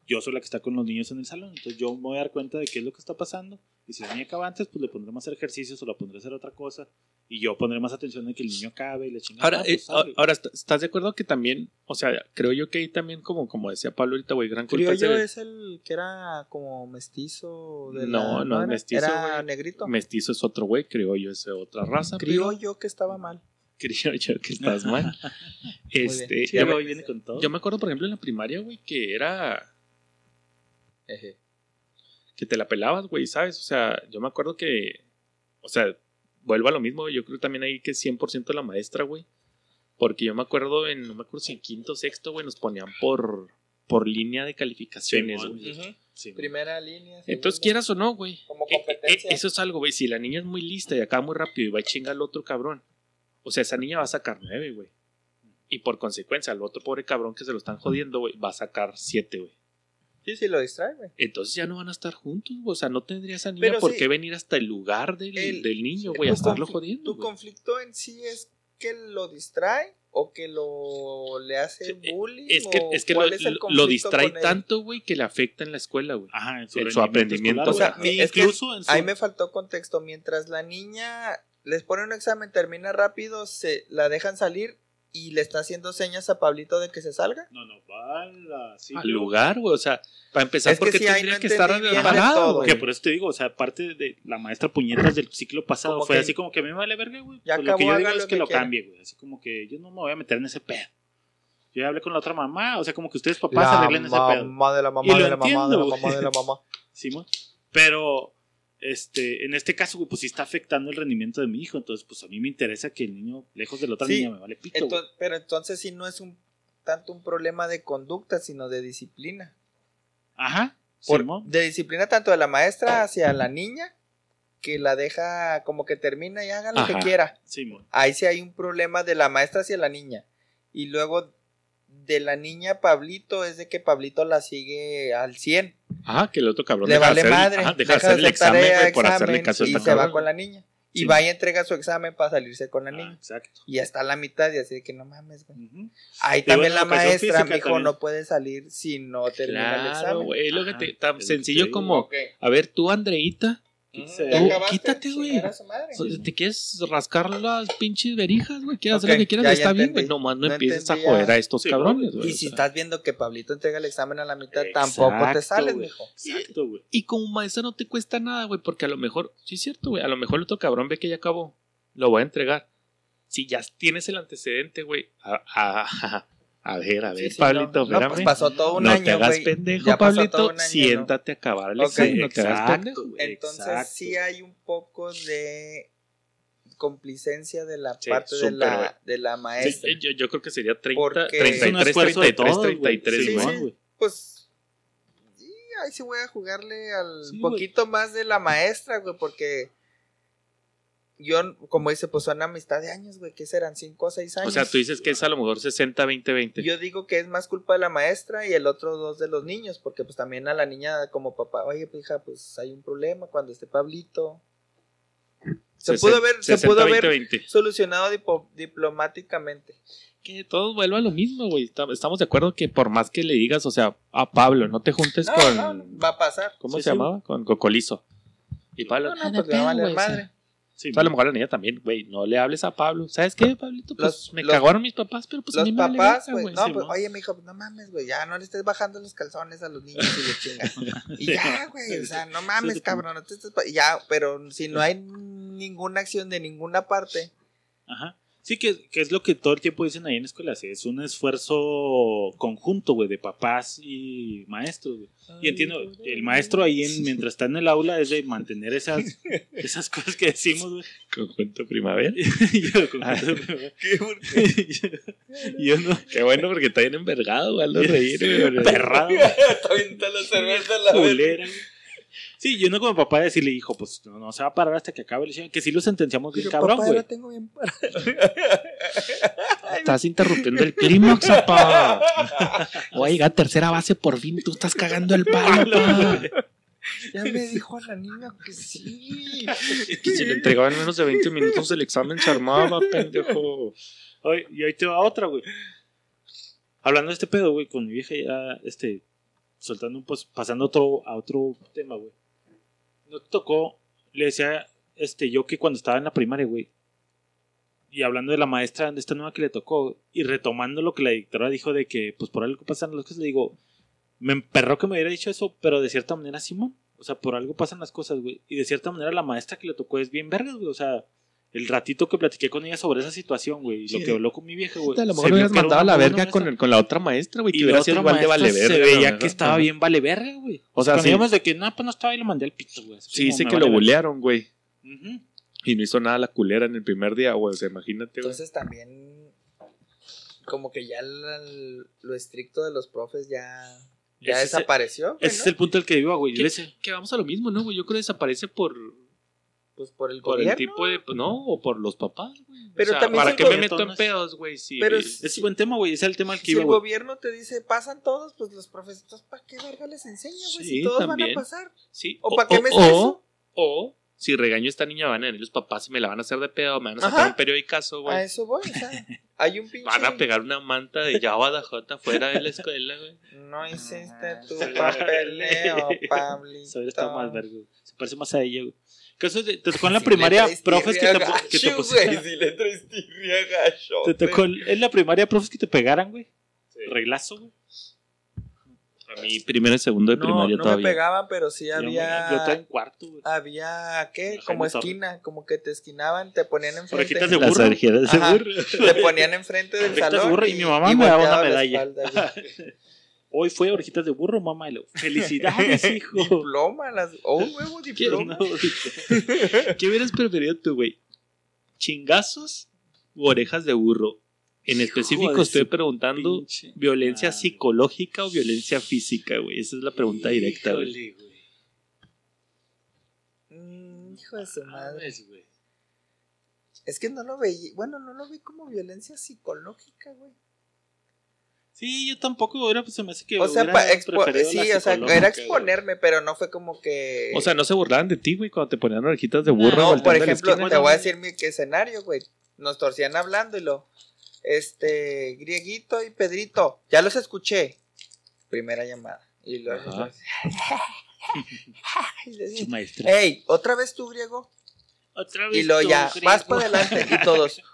yo soy la que está con los niños en el salón. Entonces yo me voy a dar cuenta de qué es lo que está pasando. Y si la niña acaba antes, pues le pondré más ejercicios o la pondré a hacer otra cosa. Y yo pondré más atención en que el niño acabe y le chingada. Ahora, Ah, eh, pues, sale. ahora, ¿est- ¿estás de acuerdo que también, o sea, creo yo que ahí también, como, como decía Pablo ahorita, güey, gran culpa es Criollo es el que era como mestizo de No, la- no es era? mestizo, Era negrito. Mestizo es otro güey, creo yo es otra raza. pero- Criollo que estaba mal. Creo yo que estás mal. <laughs> este, bien. Sí, yo, me, viene con todo. yo me acuerdo, por ejemplo, en la primaria, güey, que era que te la pelabas, güey, ¿sabes? O sea, yo me acuerdo que, o sea, vuelvo a lo mismo, güey, yo creo también ahí que 100% la maestra, güey. Porque yo me acuerdo en, no me acuerdo si en quinto o sexto, güey, nos ponían por, por línea de calificaciones, güey. Sí, Primera línea. Entonces, segunda. quieras o no, güey. Como eh, eh, competencia. eso es algo, güey. Si la niña es muy lista y acaba muy rápido y va a chingar al otro cabrón. O sea, esa niña va a sacar nueve, güey. Y por consecuencia, al otro pobre cabrón que se lo están jodiendo, güey, va a sacar siete, güey. Sí, sí, lo distrae, güey. Entonces ya no van a estar juntos, güey. O sea, no tendría esa niña Pero por sí. qué venir hasta el lugar del, El- del niño, güey, a estarlo jodiendo. Tu conflicto en sí es que lo distrae o que lo le hace eh, bullying. Es que, o es que lo, es lo- distrae tanto, güey, que le afecta en la escuela, güey. Ajá, en su, En su aprendimiento, escolar, O sea, que incluso en su... Ahí me faltó contexto. Mientras la niña les pone un examen, termina rápido, se la dejan salir y le está haciendo señas a Pablito de que se salga. No, no, va a la... sí, Al lugar, güey. O sea, para empezar, Es porque ahí tendría no que estar parado, todo, güey. Que por eso te digo, o sea, aparte de la maestra puñetas del ciclo pasado, Como fue que- así como que a mí me vale verga, güey. Pues lo que yo digo es que, que lo quiera. cambie, güey. Así como que yo no me voy a meter en ese pedo. Yo ya hablé con la otra mamá, o sea, como que ustedes papás arreglen ese pedo. mamá de la Y mamá lo de la mamá de la mamá de la mamá. <laughs> Simón. Pero, este, en este caso, pues sí está afectando el rendimiento de mi hijo. Entonces, pues a mí me interesa que el niño, lejos de la otra Sí, niña, me vale pito. pero entonces sí no es un tanto un problema de conducta, sino de disciplina. Ajá. Por- de disciplina tanto de la maestra hacia la niña, que la deja como que termina y haga lo Ajá. que quiera. Simón. Ahí sí hay un problema de la maestra hacia la niña. Y luego de la niña Pablito es de que Pablito la sigue al 100. Ajá, que el otro cabrón Le deja de vale hacer el- madre. ajá, deja de deja hacer el examen, tarea, güey, por hacerle examen, caso a y esta se va cabrón. con la niña. Y Sí. va y entrega su examen para salirse con la Ah, niña. exacto. Y ya está a la mitad y así de que no mames, güey. Ujú. Ahí Y también bueno, la maestra, mijo, también. no puede salir si no termina el Claro, examen. güey. Es lo que te, tan sencillo como, Ok. a ver, tú, Andreita, Quítese. ¿Ya Tú, quítate, güey. ¿te quieres rascar las pinches verijas, güey? ¿Quieres hacer lo que quieras? ya, ya Está bien, güey. Nomás no, No empieces a joder a estos Sí, cabrones, güey. Y o si sea. estás viendo que Pablito entrega el examen a la mitad, tampoco te sales, güey. mijo. Exacto, güey. Y como maestra no te cuesta nada, güey, porque a lo mejor, sí es cierto, güey, a lo mejor el otro cabrón ve que ya acabó, lo voy a entregar. Si ya tienes el antecedente, güey, a, a- <laughs> a ver, a ver, Sí, sí, Pablito, no. No, pues pasó todo un no año, te hagas güey. pendejo, Ya Pablito, año, siéntate a acabar el Ok, examen, no te hagas pendejo. Entonces Exacto. sí hay un poco de complicencia de la Sí, parte de súper, güey. la, de la maestra. yo, yo creo que sería 30, Porque- Es un 33, esfuerzo de 33, todos, güey. 33, Sí, güey. sí. Pues ahí sí voy a jugarle al Sí, poquito más de la maestra, güey, porque yo, como dice, pues son amistad de años, güey, que serán 5 o 6 años. O sea, tú dices que es a lo mejor 60, 20, 20. Yo digo que es más culpa de la maestra y el otro dos de los niños, porque pues también a la niña como papá, oye, pues hija, pues hay un problema cuando esté Pablito. Se pudo haber, se 60, pudo 20, haber 20. solucionado diplomáticamente. Que todo vuelva a lo mismo, güey. Estamos de acuerdo que por más que le digas, o sea, a Pablo, no te juntes No, con. no, va a pasar. ¿Cómo Sí, se sí. llamaba? Con Cocolizo. Y Pablo, No, no, pues le va a valer madre. Sí, O sea, a lo mejor la niña también, güey, no le hables a Pablo. ¿Sabes qué, Pablito? Pues Los- me los- cagaron mis papás, pero pues a Los mí me vale papás, güey. No, Sí, pues, oye, mi hijo, no mames, güey. Ya no le estés bajando los calzones a los niños y le chinga. Y ya, <laughs> güey. O sea, no mames, cabrón. No te estés Ya, pero si no hay ninguna acción de ninguna parte. Ajá. Sí, que, que es lo que todo el tiempo dicen ahí en escuelas. Es un esfuerzo conjunto, güey, de papás y maestros, güey. Y entiendo, el maestro ahí, en, mientras está en el aula, es de mantener esas, <laughs> esas cosas que decimos, güey. Conjunto primavera. Y <laughs> yo, conjunto, <laughs> yo, yo no. Qué bueno porque está bien envergado, güey, hazlo reír, güey. Perrado, güey. Avienta la cerveza la culera, güey. Sí, yo no como papá decirle, hijo, pues no, no se va a parar hasta que acabe el Que sí lo sentenciamos bien Pero cabrón, papá, güey. la tengo bien parada. <laughs> Estás interrumpiendo el clímax, papá. <laughs> Oiga, tercera base por fin, tú estás cagando el palo. Ya me dijo la niña que sí. Que si le entregaban en menos de 20 minutos el examen se armaba, pendejo. Oye, y ahí te va otra, güey. Hablando de este pedo, güey, con mi vieja ya, este, soltando pos- pasando otro, a otro tema, güey. No te tocó, le decía, este, yo que cuando estaba en la primaria, güey, y hablando de la maestra de esta nueva que le tocó, y retomando lo que la dictora dijo de que, pues por algo pasan las cosas, le digo, me emperró que me hubiera dicho eso, pero de cierta manera, Simón, o sea, por algo pasan las cosas, güey, y de cierta manera la maestra que le tocó es bien vergas, güey, o sea, el ratito que platiqué con ella sobre esa situación, güey, y lo que habló con mi vieja, güey. A lo se mejor vio hubieras que era mandado a la verga con, maestra. el- con la otra maestra, güey. Y Que hubiera sido igual de vale verga. se veía que estaba bien vale verga, güey. O sea, sí, de que, no, pues no estaba y le mandé al pito, güey. Sí dice me que vale lo bulearon, güey. Y no hizo nada la culera en el primer día, güey. O sea, imagínate, güey. Entonces también, como que ya lo estricto de los profes ya, ya Ese desapareció. güey, Ese ¿no? es el punto al que iba, güey. Yo ¿Qué? le decía, Que vamos a lo mismo, ¿no, güey? Yo creo que desaparece por, Pues por el por el gobierno. tipo de. pues, No, o por los papás, güey. Pero o sea, también ¿para qué me meto en pedos, güey? Sí, Pero güey. es- es buen tema, güey. Ese es el tema al que Si iba, el gobierno te dice, pasan todos, pues los profes, entonces, ¿para qué verga les enseña, güey? Sí, si todos también. van a pasar. Sí. ¿O para qué me o, o, si regaño a esta niña, van a venir los papás y me la van a hacer de pedo, me van a sacar Ajá. un periodicazo, A güey. eso voy, o sea, <laughs> hay un pinche... Van a pegar una manta de Java J fuera de la escuela, güey. No hiciste tu Sí. papeleo, <laughs> Pablito. Eso hubiera estado más. Se parece más a ella, güey. Eso de- te tocó en la Si primaria, profes que te, que te si le gacho, Te tocó en la primaria, profes que te pegaran, güey. Reglazo, güey. A mí, primero y segundo de No, primaria no me todavía. pegaban, pero sí había... Yo estaba en cuarto, güey. Había, ¿qué? La Como esquina, como que te esquinaban, te ponían enfrente. Orejitas de Las burro. orejeras de Ajá. burro. Te ponían enfrente del de salón. burro y mi mamá me daba una medalla. espalda. <laughs> Hoy fue orejitas de burro, mamá. y lo- <laughs> Felicidades, hijo. diploma, las... oh, un <laughs> huevo diploma. No, <laughs> ¿Qué hubieras preferido tú, güey? ¿Chingazos o orejas de burro? En específico estoy preguntando pinche violencia madre. psicológica o violencia física, güey. Esa es la pregunta directa, güey. Híjole, güey. Mm, hijo de su madre. Güey. Es que no lo veía, bueno, no lo vi como violencia psicológica, güey. Sí, yo tampoco, era, pues se me hace que. O sea, expo- sí, o sea, era exponerme, pero no fue como que... O sea, no se burlaban de ti, güey, cuando te ponían orejitas de burro. no, por ejemplo, esquina. te voy a decir mi qué escenario, güey. Nos torcían hablando y lo... Este, Grieguito y Pedrito, ya los escuché. Primera llamada. Y luego... <laughs> Maestra. Ey, ¿otra vez tú, Griego? Otra Y lo ya, griego. vas para adelante y todos. <laughs>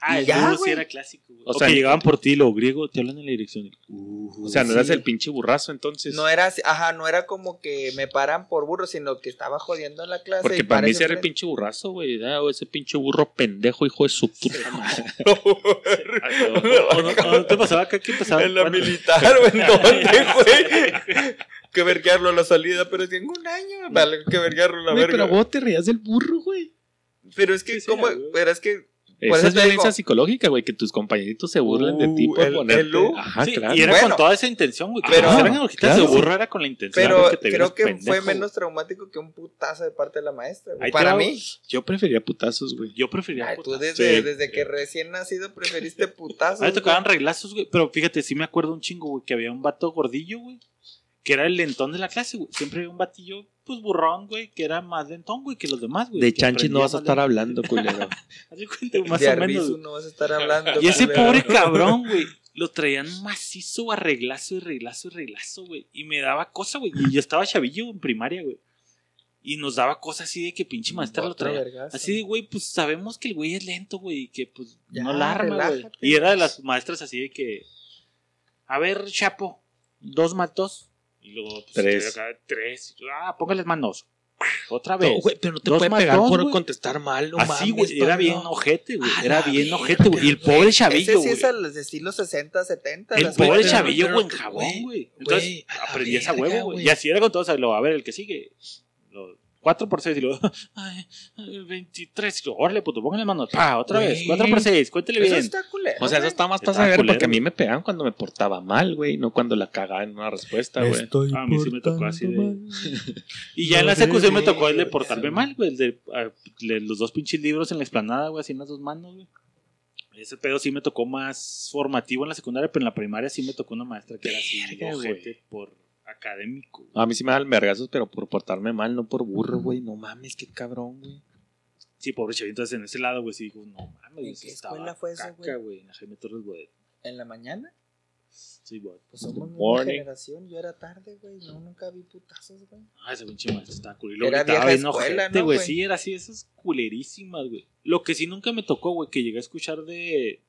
Ah, el ya, sí era clásico. güey. O sea, llegaban por ti, lo griego, te hablan en la dirección. Uh, O sea, no Sí. eras el pinche burrazo, entonces. No era así, ajá, no era como que me paran por burro, sino que estaba jodiendo en la clase. Porque y para mí sí era el pinche burrazo, güey. O ese pinche burro pendejo, hijo de su puta madre. <laughs> ¿O no, o no te pasaba acá que pasaba? En la Bueno, militar o en <laughs> dónde, güey. que verguearlo a la salida, pero en un año, vale, que verguarlo a la verga. pero vos te reías del burro, güey. Pero es que, güey. Pero es que, Esa es violencia digo. psicológica, güey, que tus compañeritos se burlen de ti Uh, por el- ponerte. el U. Ajá, sí, claro. y era Bueno. con toda esa intención, güey. Que Pero- eran hojitas claro. de burro, era con la intención. pero que te creo que pendejo, fue menos traumático que un putazo de parte de la maestra, güey. Para mí. Yo prefería putazos, güey. Yo prefería. Ay, tú desde, Sí. desde que recién nacido preferiste <laughs> putazos. A mí me tocaban reglazos, güey. Pero fíjate, sí me acuerdo un chingo, güey, que había un vato gordillo, güey. Que era el lentón de la clase, güey. Siempre había un batillo, pues burrón, güey, que era más lentón, güey, que los demás, güey. De chanchis no vas a estar hablando, culero. <laughs> Haz de cuenta, más De o menos. No vas a estar hablando. Y ese culero. pobre <laughs> cabrón, güey, lo traían macizo a reglazo y reglazo y reglazo, güey. Y me daba cosa, güey. Y yo estaba chavillo en primaria, güey. Y nos daba cosas así de que pinche maestra lo traía. vergazo. Así de, güey, pues sabemos que el güey es lento, güey, y que pues Ya, no la arma, güey. Y era de las maestras así de que, a ver, Chapo, dos más dos. Y luego, pues, Tres. acá, tres. Ah, póngales manos. Otra vez. No, güey, pero no te puede pegar dos, por contestar mal, no Así, güey, era bien ojete, güey. A Era bien ojete, güey. Y el güey. pobre Ese chavillo, sí güey. es al estilo 60, 70. El pobre chavillo, güey, en jabón, güey. Entonces, güey, a la aprendías a verga, huevo, güey. Y así era con todos. o sea, luego, a ver, el que sigue. Lo- 4 por 6 y luego, <laughs> ay, ay, 23. Y luego, órale, puto, póngale manos. Pa, otra vez. Güey. 4 por 6, cuéntele Eso bien. está culero. O sea, eso está más de ver porque a mí me pegaban cuando me portaba mal, güey, no cuando la cagaba en una respuesta, güey. Estoy A mí sí me tocó así de-. <laughs> Y ya en la secución me tocó el de Sí. portarme mal, güey. El de ah, los dos pinches libros en la explanada, güey, así en las dos manos, güey. Ese pedo sí me tocó más formativo en la secundaria, pero en la primaria sí me tocó una maestra que era así, por académico. güey. A mí sí me dan vergazos, pero por portarme mal, no por burro, güey. No mames, qué cabrón, güey. Sí, pobre chavito, entonces en ese lado, güey, sí dijo, no mames, ¿En qué estaba escuela fue eso, caca, güey? güey? En la Jaime Torres Bodet. ¿En la mañana? Sí, güey. Pues somos una generación. Yo era tarde, güey. No, nunca vi putazos, güey. Ah, ese pinche maestro estaba luego Era vieja escuela, ojete, ¿no, güey. Sí, era así, esas culerísimas, güey. Lo que sí nunca me tocó, güey, que llegué a escuchar de.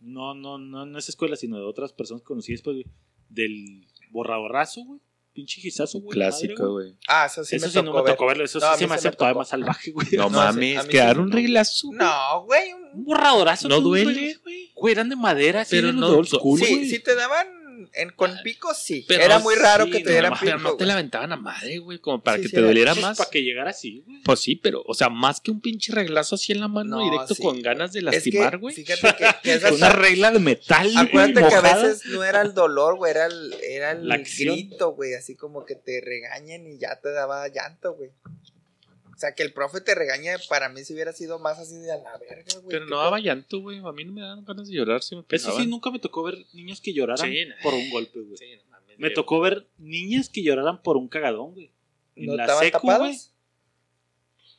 No, no, no en esa escuela, sino de otras personas que conocí después, güey. Del borradorrazo, güey. Pinche gizazo, güey. Clásico, güey. Ah, eso sí Eso me sí tocó no me ver. tocó verlo. Eso No, sí se me sí me hace todavía más salvaje, güey. No, <laughs> No, mames, sí quedar un no. reglazo. güey. No, güey. un- borradorazo. No duele, güey. güey. Eran de madera, Pero no- Sí, sí te daban en, con picos, sí. Pero Era muy raro sí, que te no, dieran Pero pico, no te la aventaban a madre, güey, como para Sí, que sí, te era- doliera Pues, más. Para que llegara así, güey. Pues sí, pero, o sea, más que un pinche reglazo así en la mano No, directo con ganas de Es lastimar, güey. fíjate que, que esas- Una regla de metal, Acuérdate que a veces no era el dolor, güey, era el, era el grito, güey, así como que te regañen y ya te daba llanto, güey. O sea, que el profe te regañe, para mí si hubiera sido más así de a la verga, güey. Pero ¿qué no daba llanto, güey. A mí no me daban ganas de llorar si me Eso sí, nunca me tocó ver niños que lloraran Sí, por un golpe, güey. Sí, no mames, Me yo- tocó ver niñas que lloraran por un cagadón, güey. En ¿No la estaban secu, güey. tapadas?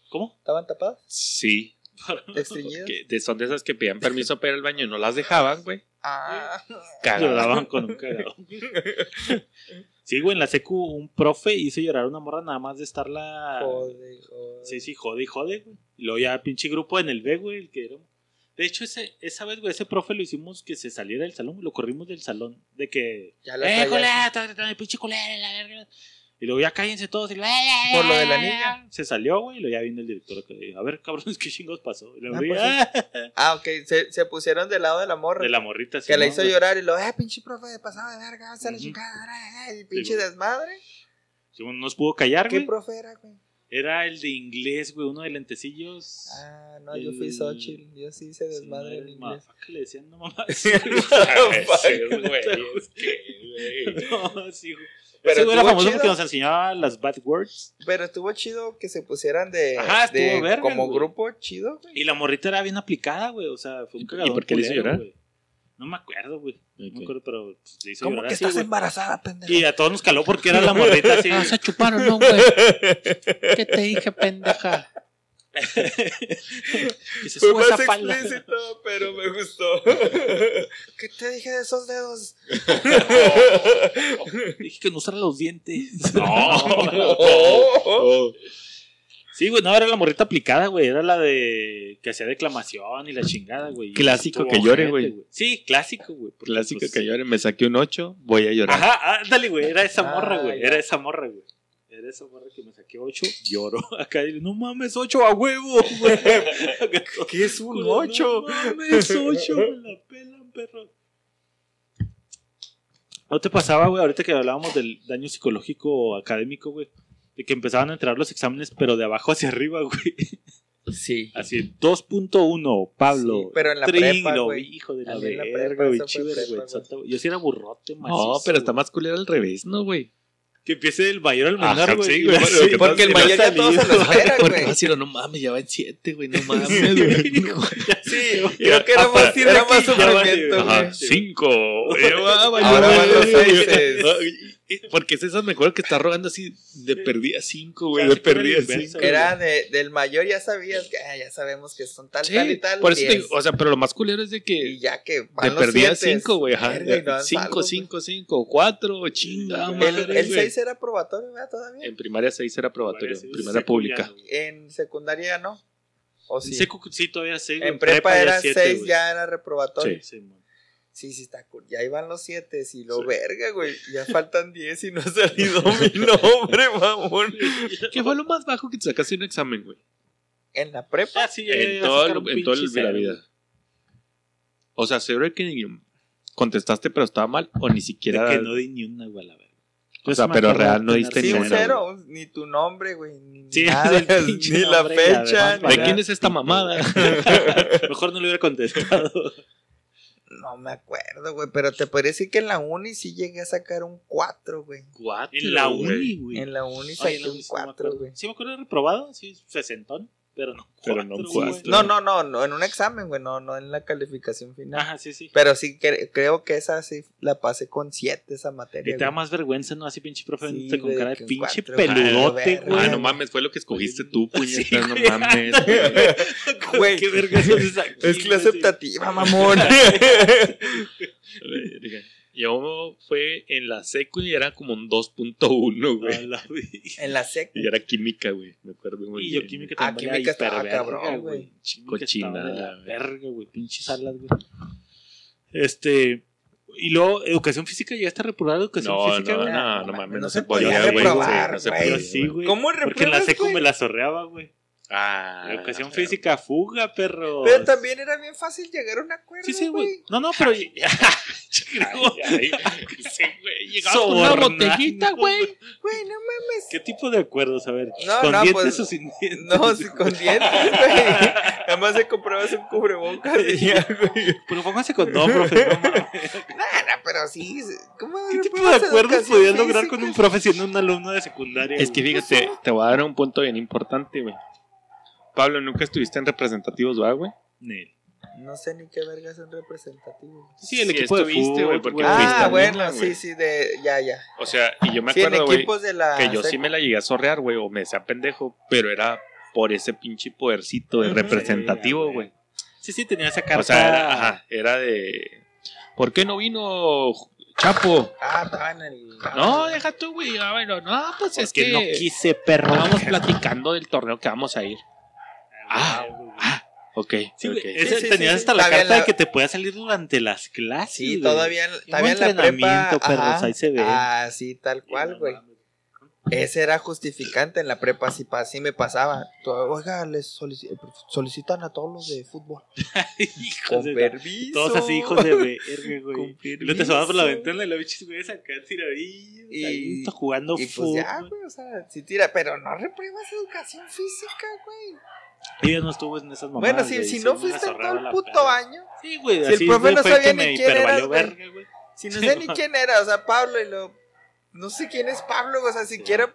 ¿Cómo? ¿Estaban tapadas? Sí. <laughs> Son de esas que pedían permiso para ir al baño y no las dejaban, güey. Ah, Cagaban. Lloraban con un cagadón. Sí, güey, en la secu un profe hizo llorar a una morra nada más de estarla... joder, joder. Sí, sí, jode y jode, güey. Y luego ya pinche grupo en el B, güey, el que era... De hecho, ese, esa vez, güey, ese profe lo hicimos que se saliera del salón, lo corrimos del salón. De que... Ya la ¡Eh, traías. culera! ta, ta, ta, pinche culera, la verga! Y luego ya cállense todos. Y luego, Por lo de la niña. Se salió, güey, y luego ya vino el director. A ver, cabrones, ¿qué chingos pasó? Y luego, Ah, pues, "Ah", Ah, ok, se, se pusieron del lado de la morra. de la morrita. que sí, la ¿no, hizo güey? llorar y lo, eh, pinche profe de pasado de verga, se la chingada, eh, y pinche desmadre. Sí, no nos pudo callar, ¿Qué güey. profe era, güey? Era el de inglés, güey, uno de lentecillos. Ah, no, yo fui El- Xochitl, yo sí hice desmadre en Sí, inglés. motherfucker, le decían, no mamá. <laughs> Sí, <laughs> güey, es que, güey. <laughs> no, sí, güey. Pero güey era estuvo famoso chido. porque nos enseñaba las bad words. Pero estuvo chido que se pusieran de, Ajá, estuvo de- verga, como güey. grupo chido, güey. Y la morrita era bien aplicada, güey. O sea, fue un ¿Y- y cagadón. por qué le hizo culero, llorar? güey. No me acuerdo, güey. No me acuerdo, pero le hizo ¿Cómo llorar que así, estás embarazada, pendejo? Y a todos nos caló porque era la morrita así. <laughs> Ah, se chuparon, ¿no, güey? <laughs> ¿Qué te dije, pendeja? <laughs> Fue más explícito, pero me gustó. ¿Qué te dije de esos dedos? <laughs> Dije que no usara los dientes. <laughs> Oh. Sí, güey, no, era la morrita aplicada, güey. Era la de que hacía declamación y la chingada, güey. Clásico que llore, güey. Sí, clásico, güey. Clásico pues, que llore, me saqué un 8, voy a llorar. Ajá, ándale, güey. Era esa morra, Ah, güey. ya. Era esa morra, güey. Era esa morra que me saqué 8, lloro. <laughs> Acá dile, no mames, 8 a huevo, <laughs> ¿Qué es un No 8? mames, 8, me la pelan, perro. ¿No te pasaba, güey, ahorita que hablábamos del daño psicológico académico, güey? De que empezaban a entrar los exámenes, pero de abajo hacia arriba, güey. Sí. Así, 2.1, Pablo. Sí, pero en la Trin, prepa, hijo de la verga, güey. Yo sí era burrote, No, macizo, pero está más culero al revés, ¿no, güey? Que empiece el mayor al menor, güey. sí, Porque el mayor ya todos se lo espera, <laughs> Porque güey. va a decir, no mames, ya va en 7, güey, no mames, <laughs> güey. Sí, creo que era más, era sufrimiento, güey. güey. Ajá, 5. <laughs> Ahora van los seises. <laughs> Porque es eso, me acuerdo que está rogando así de perdida 5, güey. De era perdida el inverso, 5. güey. Era de, del mayor, ya sabías que ah, ya sabemos que son tal, tal y tal. por eso te o sea, pero lo más culero es de y que ya que de van los perdida 5, güey. Ajá. y no 5, salvo, 5, 5, 4, chinga. El, el. 6 era probatorio, ¿verdad? Todavía. En primaria 6 era probatorio, Sí, primaria pública. En secundaria no. ¿O sí? En secu sí, todavía sí. güey. en prepa, era siete, 6, güey. ya era reprobatorio. Sí, man. Sí, sí, está cool. Ya iban los 7 y lo Sí. verga, güey. Ya faltan 10 y no ha <laughs> salido mi nombre, mamón. ¿Qué fue lo más bajo que te sacaste en un examen, güey? En la prepa. Ah, sí, ya En todo, el- un en todo el pinche de la cero, vida. güey. O sea, seguro que contestaste pero estaba mal o ni De siquiera... que no di ni una, güey, la verga. O sea, sí me pero real no diste Sí, ni un una, cero. un- Ni tu nombre, güey. Ni Sí, <laughs> nada, ni la fecha. ¿De quién es esta mamada? <laughs> Mejor no le hubiera contestado. No me acuerdo, güey. Pero te podría decir que en la uni sí llegué a sacar un 4, güey. Cuatro, En la uni, güey. En la uni saqué no, un sí me 4, acuerdo. güey. Sí, me acuerdo de reprobado, sí, sesentón, pero no. Pero no cuatro. No, no, no, no, en un examen, güey, no, no en la calificación final. Ajá, sí, sí. Pero sí cre- creo que esa sí la pasé con 7, esa materia. Y te da más vergüenza, ¿no? Así pinche profe, Sí, con cara de pinche cuatro, peludote, Verga. güey. Ah, no mames, fue lo que escogiste tú, Sí, puñetas, <laughs> no mames. <laughs> Güey, Qué verga es aquí, Es clase sí. optativa, mamón. <laughs> Yo fue en la secu y era como un 2.1, A güey. en la sec. Y era química, güey. Me acuerdo muy Y bien. yo química Ah, también. química era estaba cabrón, güey. Química estaba de la Cochinada, güey. verga, güey. Pinches salas, güey. Este. Y luego, educación física, ¿llegaste a reprobar educación No, física, no, güey? no, no mames, no, No se podía güey. No se podía, sí, güey. ¿Cómo Porque en la secu me la sorreaba, güey. Ah. Educación física, fuga, perro. Pero también era bien fácil llegar a un acuerdo, Sí, sí, güey. No, no, pero. Ay, <laughs> ay, <laughs> sí, güey. Llegaba con una botellita, güey. Güey, no mames. ¿Qué tipo de acuerdos? A ver, No, ¿con no, dientes pues, o sin dientes? No, sí, con dientes, güey. Además de comprabas un cubrebocas y <laughs> ya, güey. Pero póngase con no, profe. No. Nah, pero sí. ¿Cómo ¿Qué tipo de acuerdos podías lograr con un profe siendo un alumno de secundaria? Es que fíjate, te voy a dar un punto bien importante, güey. Pablo, nunca estuviste en representativos, ¿va, güey? Nel. No sé ni qué verga es un representativo. Sí, el Sí equipo de estuviste, fútbol, güey, porque fuiste Ah, bueno, sí, sí, de. Ya, ya. O sea, y yo me Sí, acuerdo, güey, la. que yo sí me la llegué a sorrear, güey, o me decía pendejo, pero era por ese pinche podercito de representativo, güey. Sí, sí, tenía esa carta. O sea, era, ajá, era de... ¿Por qué no vino Chapo? Ah, estaba en el. No, deja tú, güey. Ah, bueno, no, pues es Porque que no quise, perro. estábamos platicando del torneo que vamos a ir. Ah, ah, ok. Sí, güey, ok. ese- Sí, sí, tenías sí, hasta sí. la carta de la- que te podía salir durante las clases. Sí, güey. todavía, todavía en la prepa. perros, ajá. ahí se ve. Ah, sí, tal cual, güey. Ese era justificante en la prepa, así, pa- así me pasaba. Oiga, les solici- solicitan a todos los de fútbol. <laughs> Hijos Con de la- permiso. Todos así, hijos de verga, <laughs> güey. Con luego te asomabas por la ventana y la bichis, güey, acá tiradillos. Y- jugando Y pues fútbol. ya, güey, o sea, sí tira, pero no repruebas educación física, güey. Ella no estuvo en esas mamadas. Bueno, si, si no fuiste en todo el puto año, Sí, güey, Si el profe no sabía que ni quién güey. si no sé ni quién era, o sea, Pablo y lo. No sé quién es Pablo, o sea, siquiera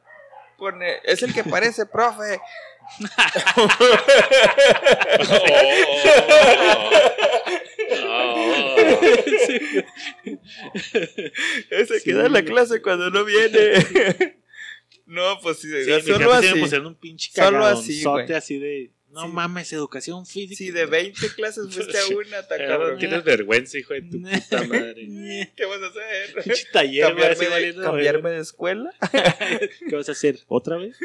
pone. Es el que parece profe. <laughs> <laughs> Ese Sí, queda en la clase cuando no viene. <laughs> no, pues sí, solo así. Solo así, güey. así de. No Sí. mames, educación física. Si de 20 clases fuiste a <laughs> una, está Cabrón, tienes vergüenza, hijo de tu <laughs> puta madre. ¿Qué vas a hacer? <laughs> Taller, ¿Cambiarme de, cambiarme de escuela? ¿Qué vas a hacer? ¿Otra vez?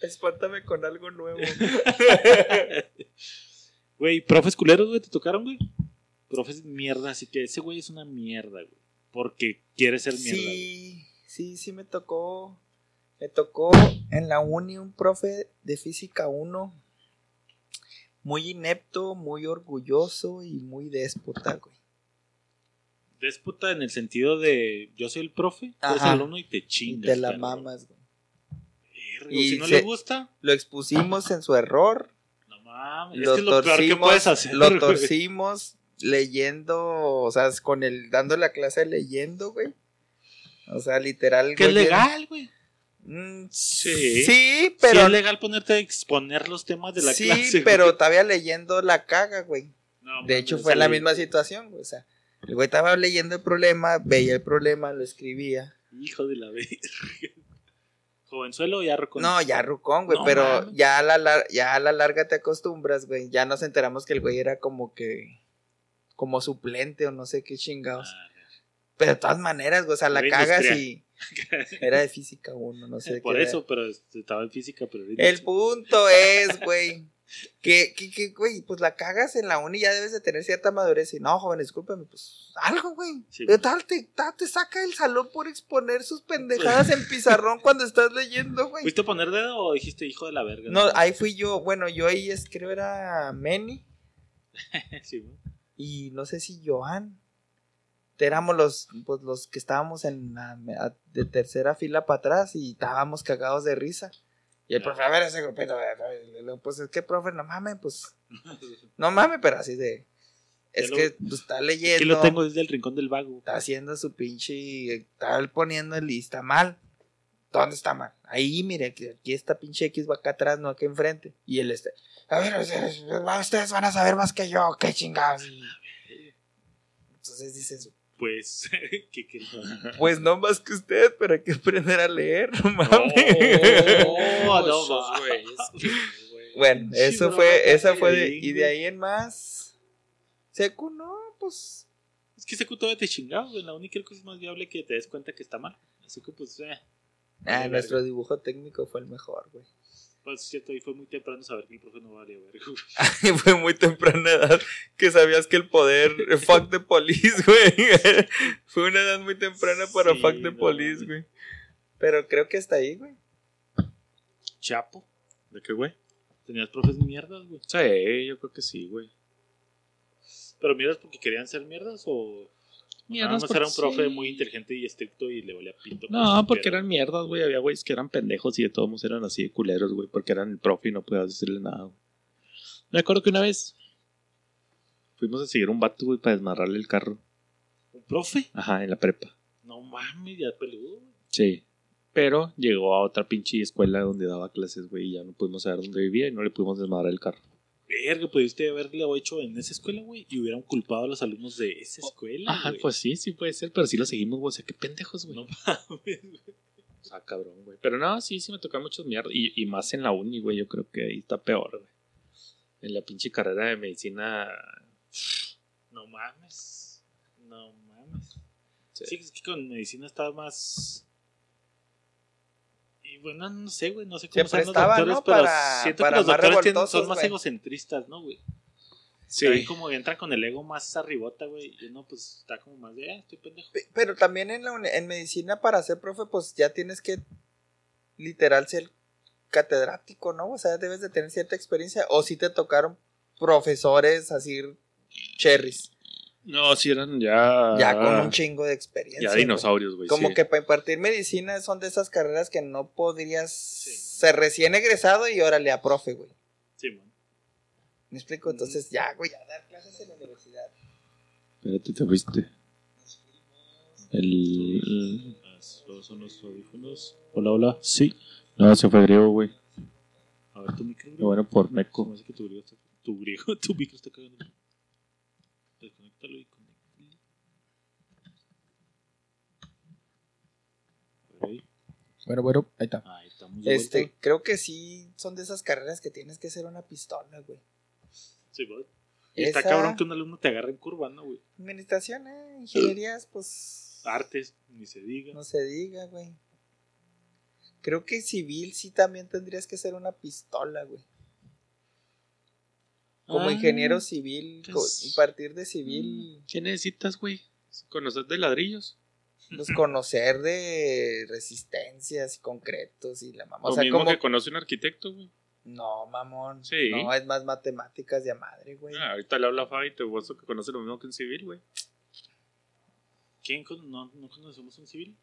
Espántame con algo nuevo. Güey, profes culeros, güey, te tocaron, güey. Profes mierda, así que ese güey es una mierda, güey. Porque quiere ser mierda. güey. Sí, sí, sí me tocó. Me tocó en la uni un profe de física 1. Muy inepto, muy orgulloso y muy déspota, güey. Déspota en el sentido de yo soy el profe, tú eres alumno y te Y chingas. te la mamas, güey. Y si no se- le gusta, Lo expusimos en su error. no mames. Es Lo que es lo peor que puedes torcimos, hacer. lo güey. torcimos leyendo, o sea, con el, dando la clase leyendo, güey. O sea, literal. Que es legal, güey. Mm, Sí. Sí, Pero pero. es legal ponerte a exponer los temas de la sí, clase. güey. pero todavía leyendo la caga, güey. No, De hecho, fue la misma situación, güey. O sea, el güey estaba leyendo el problema, veía el problema, lo escribía. Hijo de la verga. ¿Jovenzuelo o ya Rocón? No, ya rucón, güey, No pero ya a, la, lar- ya a la larga te acostumbras, güey. Ya nos enteramos que el güey era como que. Como suplente o no sé qué chingados. Ah, Pero de todas maneras, güey, o sea, la cagas y. <laughs> Era de física uno, no sé. por qué era. eso, pero estaba en física, pero ahorita- El punto es, güey. Que, que, que, güey, pues la cagas en la uni y ya debes de tener cierta madurez. Y no, joven, discúlpame, pues algo, güey. Sí, tal, te, tal, te saca del salón por exponer sus pendejadas en pizarrón cuando estás leyendo, güey. ¿Fuiste a poner dedo o dijiste hijo de la verga? No, ahí fui yo, bueno, yo ahí es, creo era Meni <laughs> Sí, güey. y no sé si Joan. Éramos los, pues, los que estábamos en la de tercera fila para atrás y estábamos cagados de risa. Y el profe, a ver ese luego, pues es que profe, no mames, pues, <laughs> no mames, pero así de, es Ya lo- que pues, está leyendo, Aquí lo tengo desde el rincón del vago. está haciendo su pinche, está poniendo el y está mal. ¿Dónde está mal? Ahí, mire, aquí, está pinche X va acá atrás, no aquí enfrente. Y él este, a ver, ustedes ustedes van a saber más que yo, qué chingados. Entonces dices, Pues, <laughs> ¿qué quería? pues no más que usted, pero hay que aprender a leer, no mames. Oh, no, <laughs> que, güey. Bueno, Sí, eso bro, fue, esa fue de, y de ahí en más, secu, no, pues, Es que ese todavía te chingaba, güey. La única cosa más viable que te des cuenta que está mal. Así que, pues, eh. ah, nuestro dibujo técnico fue el mejor, güey. Pues, es cierto, ahí fue muy temprano saber que el profe no valía verga, <laughs> fue muy temprana edad que sabías que el poder, eh, fuck the police, <laughs> güey. fue una edad muy temprana para Sí, fuck the no, police, güey. güey. Pero creo que hasta ahí, güey. Chapo. ¿De qué, güey? Tenías profes mierdas, güey. Sí, yo creo que sí, güey. Pero mierdas porque querían ser mierdas o. Mierdas Nada más era un porque profe sí. muy inteligente y estricto y le valía pinto. No, porque Pero- eran mierdas, güey. Había güeyes que eran pendejos y de todos modos eran así de culeros, güey. Porque eran el profe y no podías decirle nada, güey. Me acuerdo que una vez fuimos a seguir un vato, güey, para desmarrarle el carro. ¿Un profe? Ajá, en la prepa. No mames, ya peludo, güey. Sí. Pero llegó a otra pinche escuela donde daba clases, güey, y ya no pudimos saber dónde vivía y no le pudimos desmadrar el carro. Verga, pudiste haberlo hecho en esa escuela, güey, y hubieran culpado a los alumnos de esa escuela. Ajá, pues sí, sí puede ser, pero sí lo seguimos, güey. O sea, qué pendejos, güey. No mames, güey. O sea, cabrón, güey. Pero no, sí, sí me toca muchos mierdas. Y, y más en la uni, güey. Yo creo que ahí está peor, güey. En la pinche carrera de medicina. No mames. No mames. Sí. Sí, es que con medicina está más. Y bueno, no sé, güey, no sé cómo Se son los doctores, ¿no? pero Para- siento para que los doctores tienen- son más egocentristas, ¿no, güey? Sí. También como entran con el ego más arribota, güey, y uno pues está como más de, ah, estoy pendejo. Pe- Pero también en, la en medicina para ser profe, pues ya tienes que literal ser catedrático, ¿no? O sea, debes de tener cierta experiencia. O si te tocaron profesores así cherries, No, sí eran ya. ya con un chingo de experiencia. Ya dinosaurios, güey. Como sí. que para impartir medicina son de esas carreras que no podrías ser recién egresado y órale a profe, güey. Sí, man. ¿Me explico? Entonces ya, güey, a dar clases en la universidad. Espérate, te fuiste. El. Son los audífonos. Hola, hola. Sí. No, se fue griego, güey. A ver, tu micro. Bueno por Meco. me hace que tu griego está, tu griego, <laughs> tu micro está cagando. Y conéctalo. Bueno, bueno, ahí está. Ahí estamos. de Este, vuelta. creo que sí son de esas carreras que tienes que ser una pistola, güey. Sí, güey. Y Está cabrón que un alumno te agarre en curva, ¿no, güey? Administración, eh, ingenierías, pues. Artes, ni se diga. No se diga, güey. Creo que civil sí también tendrías que ser una pistola, güey. Como Ah, ingeniero civil, pues- impartir de civil, ¿Qué necesitas, güey? ¿Conocer de ladrillos? pues conocer de resistencias y concretos y la mamá. O sea, mismo como. que conoce un arquitecto, güey. No, mamón. Sí. No, es más matemáticas de a madre, güey. Ah, ahorita le habla a Fabi y te puesto que conoce lo mismo que un civil, güey. ¿Quién con- no, no conocemos un civil?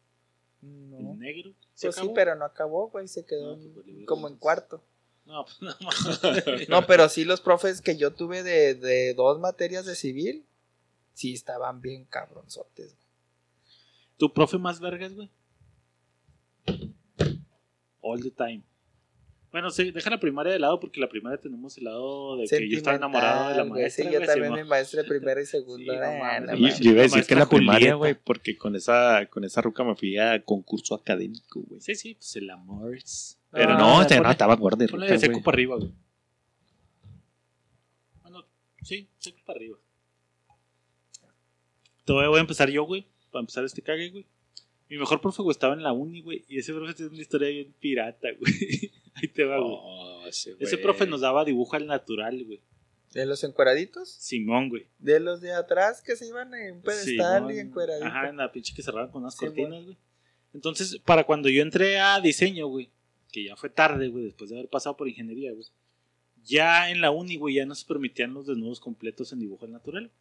No. ¿El negro? ¿Se Pues sí, pero no acabó, güey. Se quedó No, en- pues, como en cuarto. No, pues nada más. <laughs> No, pero sí los profes que yo tuve de, de dos materias de civil, sí estaban bien cabronzotes. güey. ¿Tu profe más vergas, güey? All the time. Bueno, sí, deja la primaria de lado porque la primaria tenemos el lado de que yo estaba enamorado de la maestra. Sí, yo también mi maestra de primera y segunda. No no yo iba a decir que la primaria, güey, porque con esa, con esa ruca me fui a concurso académico, güey. Sí, sí, pues el amor. Pero Ah, no, o sea, ponle- no, estaba gorda de Ponle seco para arriba, güey. Bueno, sí, seco para arriba. Te voy a empezar yo, güey. Para empezar este cague, güey. Mi mejor profe, güey, estaba en la uni, güey. Y ese profe tiene una historia bien pirata, <laughs> güey. Ahí te va, güey. Oh, ese, profe nos daba dibujo al natural, güey. ¿De los encueraditos? Simón, güey. De los de atrás que se iban en un pedestal Simón. y encueraditos. Ajá, en la pinche que cerraban con unas Simón. cortinas, güey. Entonces, para cuando yo entré a diseño, güey, que ya fue tarde, güey, después de haber pasado por ingeniería, güey, ya en la uni, güey, ya no se permitían los desnudos completos en dibujo al natural.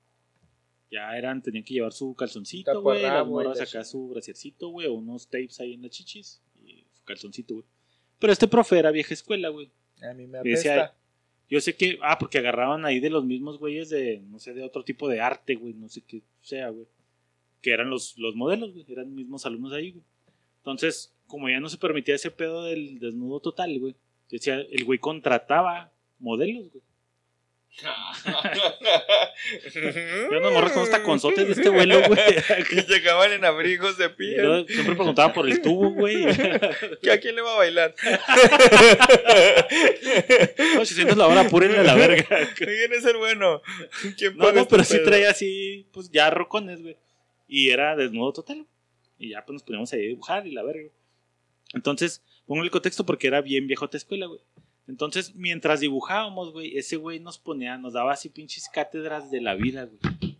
Ya eran, tenían que llevar su calzoncito, güey, las morras acá su braciercito, güey, o unos tapes ahí en las chichis y su calzoncito, güey. Pero este profe era vieja escuela, güey. A mí me apesta. Yo sé que, ah, porque agarraban ahí de los mismos güeyes de, no sé, de otro tipo de arte, güey, no sé qué sea, güey. Que eran los, los modelos, güey, eran mismos alumnos ahí, güey. Entonces, como ya no se permitía ese pedo del desnudo total, güey, decía, el güey contrataba modelos, güey. Yo no morro con esta consotes de este vuelo, güey. <laughs> Llegaban en abrigos de piel. yo siempre preguntaba por el tubo, güey. <laughs> ¿Que ¿A quién le va a bailar? <laughs> No, si sientes la hora, apúrenle a la verga. ¿Quién es el bueno? ¿Quién No, este pero sí pedo? traía así, pues ya rocones, güey. Y era desnudo total, güey. Y ya pues nos poníamos ahí a dibujar y la verga. Entonces, pongo el contexto porque era bien viejota escuela, güey. Entonces, mientras dibujábamos, güey, ese güey nos ponía, nos daba así pinches cátedras de la vida, güey.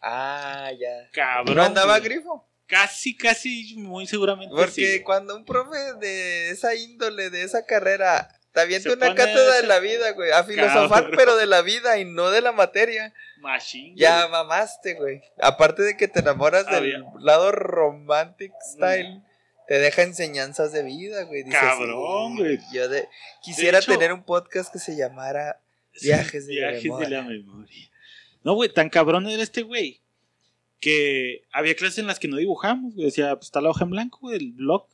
Ah, ya. Cabrón. ¿No andaba güey. grifo? Casi, casi, muy seguramente. Porque sí. cuando un profe de esa índole, de esa carrera, te avienta Se una cátedra de la vida, güey. A filosofar, Cabrón. pero de la vida y no de la materia. Machine. Ya mamaste, güey. Aparte de que te enamoras del Había- lado romantic style, te deja enseñanzas de vida, güey. Dices, Cabrón, "Sí, güey. Yo de... quisiera hecho- tener un podcast que se llamara Viajes de la Viajes memoria. de la memoria. No, güey, tan cabrón era este güey que había clases en las que no dibujamos, güey. Decía, pues está la hoja en blanco, güey, el blog.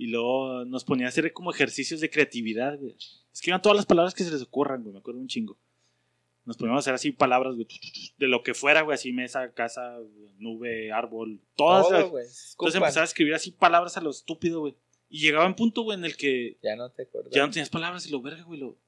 Y luego nos ponía a hacer como ejercicios de creatividad, güey. Escriban todas las palabras que se les ocurran, güey. Me acuerdo un chingo. Nos poníamos a hacer así palabras, güey, de lo que fuera, güey, así mesa, casa, nube, árbol, todas. Todo, güey. Entonces empezaba a escribir así palabras a lo estúpido, güey. Y llegaba un punto, güey, en el que Ya no te acuerdas. ya no tenías palabras y lo verga, güey. Lo...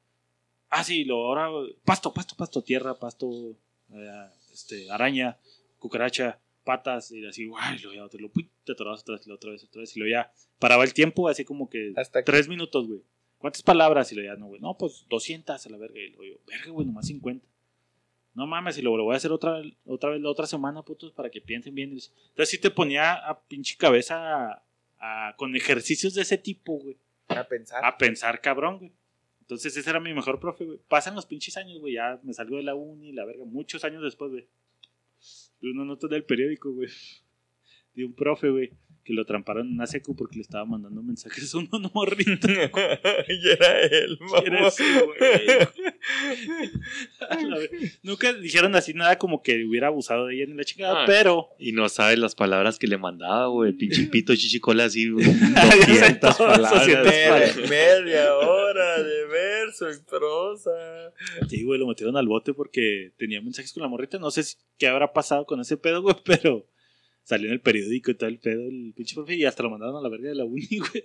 Ah, sí, lo ahora. Pasto, pasto, pasto, tierra, pasto, eh, este, araña, cucaracha, patas, y así, guay, lo ya lo te atorabas otra vez, lo otra vez, otra vez, y lo ya paraba el tiempo, así como que Hasta tres minutos, güey. ¿Cuántas palabras? Y lo ya, no, güey, no, pues 200 a la verga, y lo yo, verga, güey, nomás 50. No mames, y lo, lo voy a hacer otra, otra vez la otra semana, putos, para que piensen bien. Entonces sí te ponía a pinche cabeza a- a- con ejercicios de ese tipo, güey A pensar. a pensar cabrón, güey. Entonces ese era mi mejor profe, güey. Pasan los pinches años, güey. Ya me salgo de la uni, la verga. Muchos años después, güey. Y una nota del periódico, güey. De un profe, güey. Que lo tramparon en una secu porque le estaba mandando mensajes a un <laughs> morrito. y era él, Era mamá. ese, güey. <laughs> Nunca dijeron así nada como que hubiera abusado de ella ni la chingada, Ah. pero. Y no sabes las palabras que le mandaba, güey. El pinche <laughs> pito chichicola así, güey. Ya sé 200 todas, palabras. 200 Media, media hora de verso en prosa. Sí, güey, lo metieron al bote porque tenía mensajes con la morrita. No sé si- qué habrá pasado con ese pedo, güey, pero salió en el periódico y todo el pedo, el pinche profe, y hasta lo mandaron a la verga de la uni, <laughs> güey.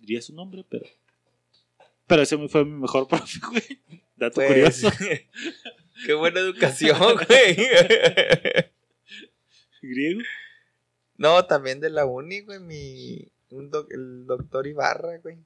Diría su nombre, pero. Pero ese fue mi mejor <laughs> profe, güey. Dato Pues, curioso. <laughs> qué buena educación, güey. Griego. No, también de la uni, güey, mi... un doc- el doctor Ibarra, güey.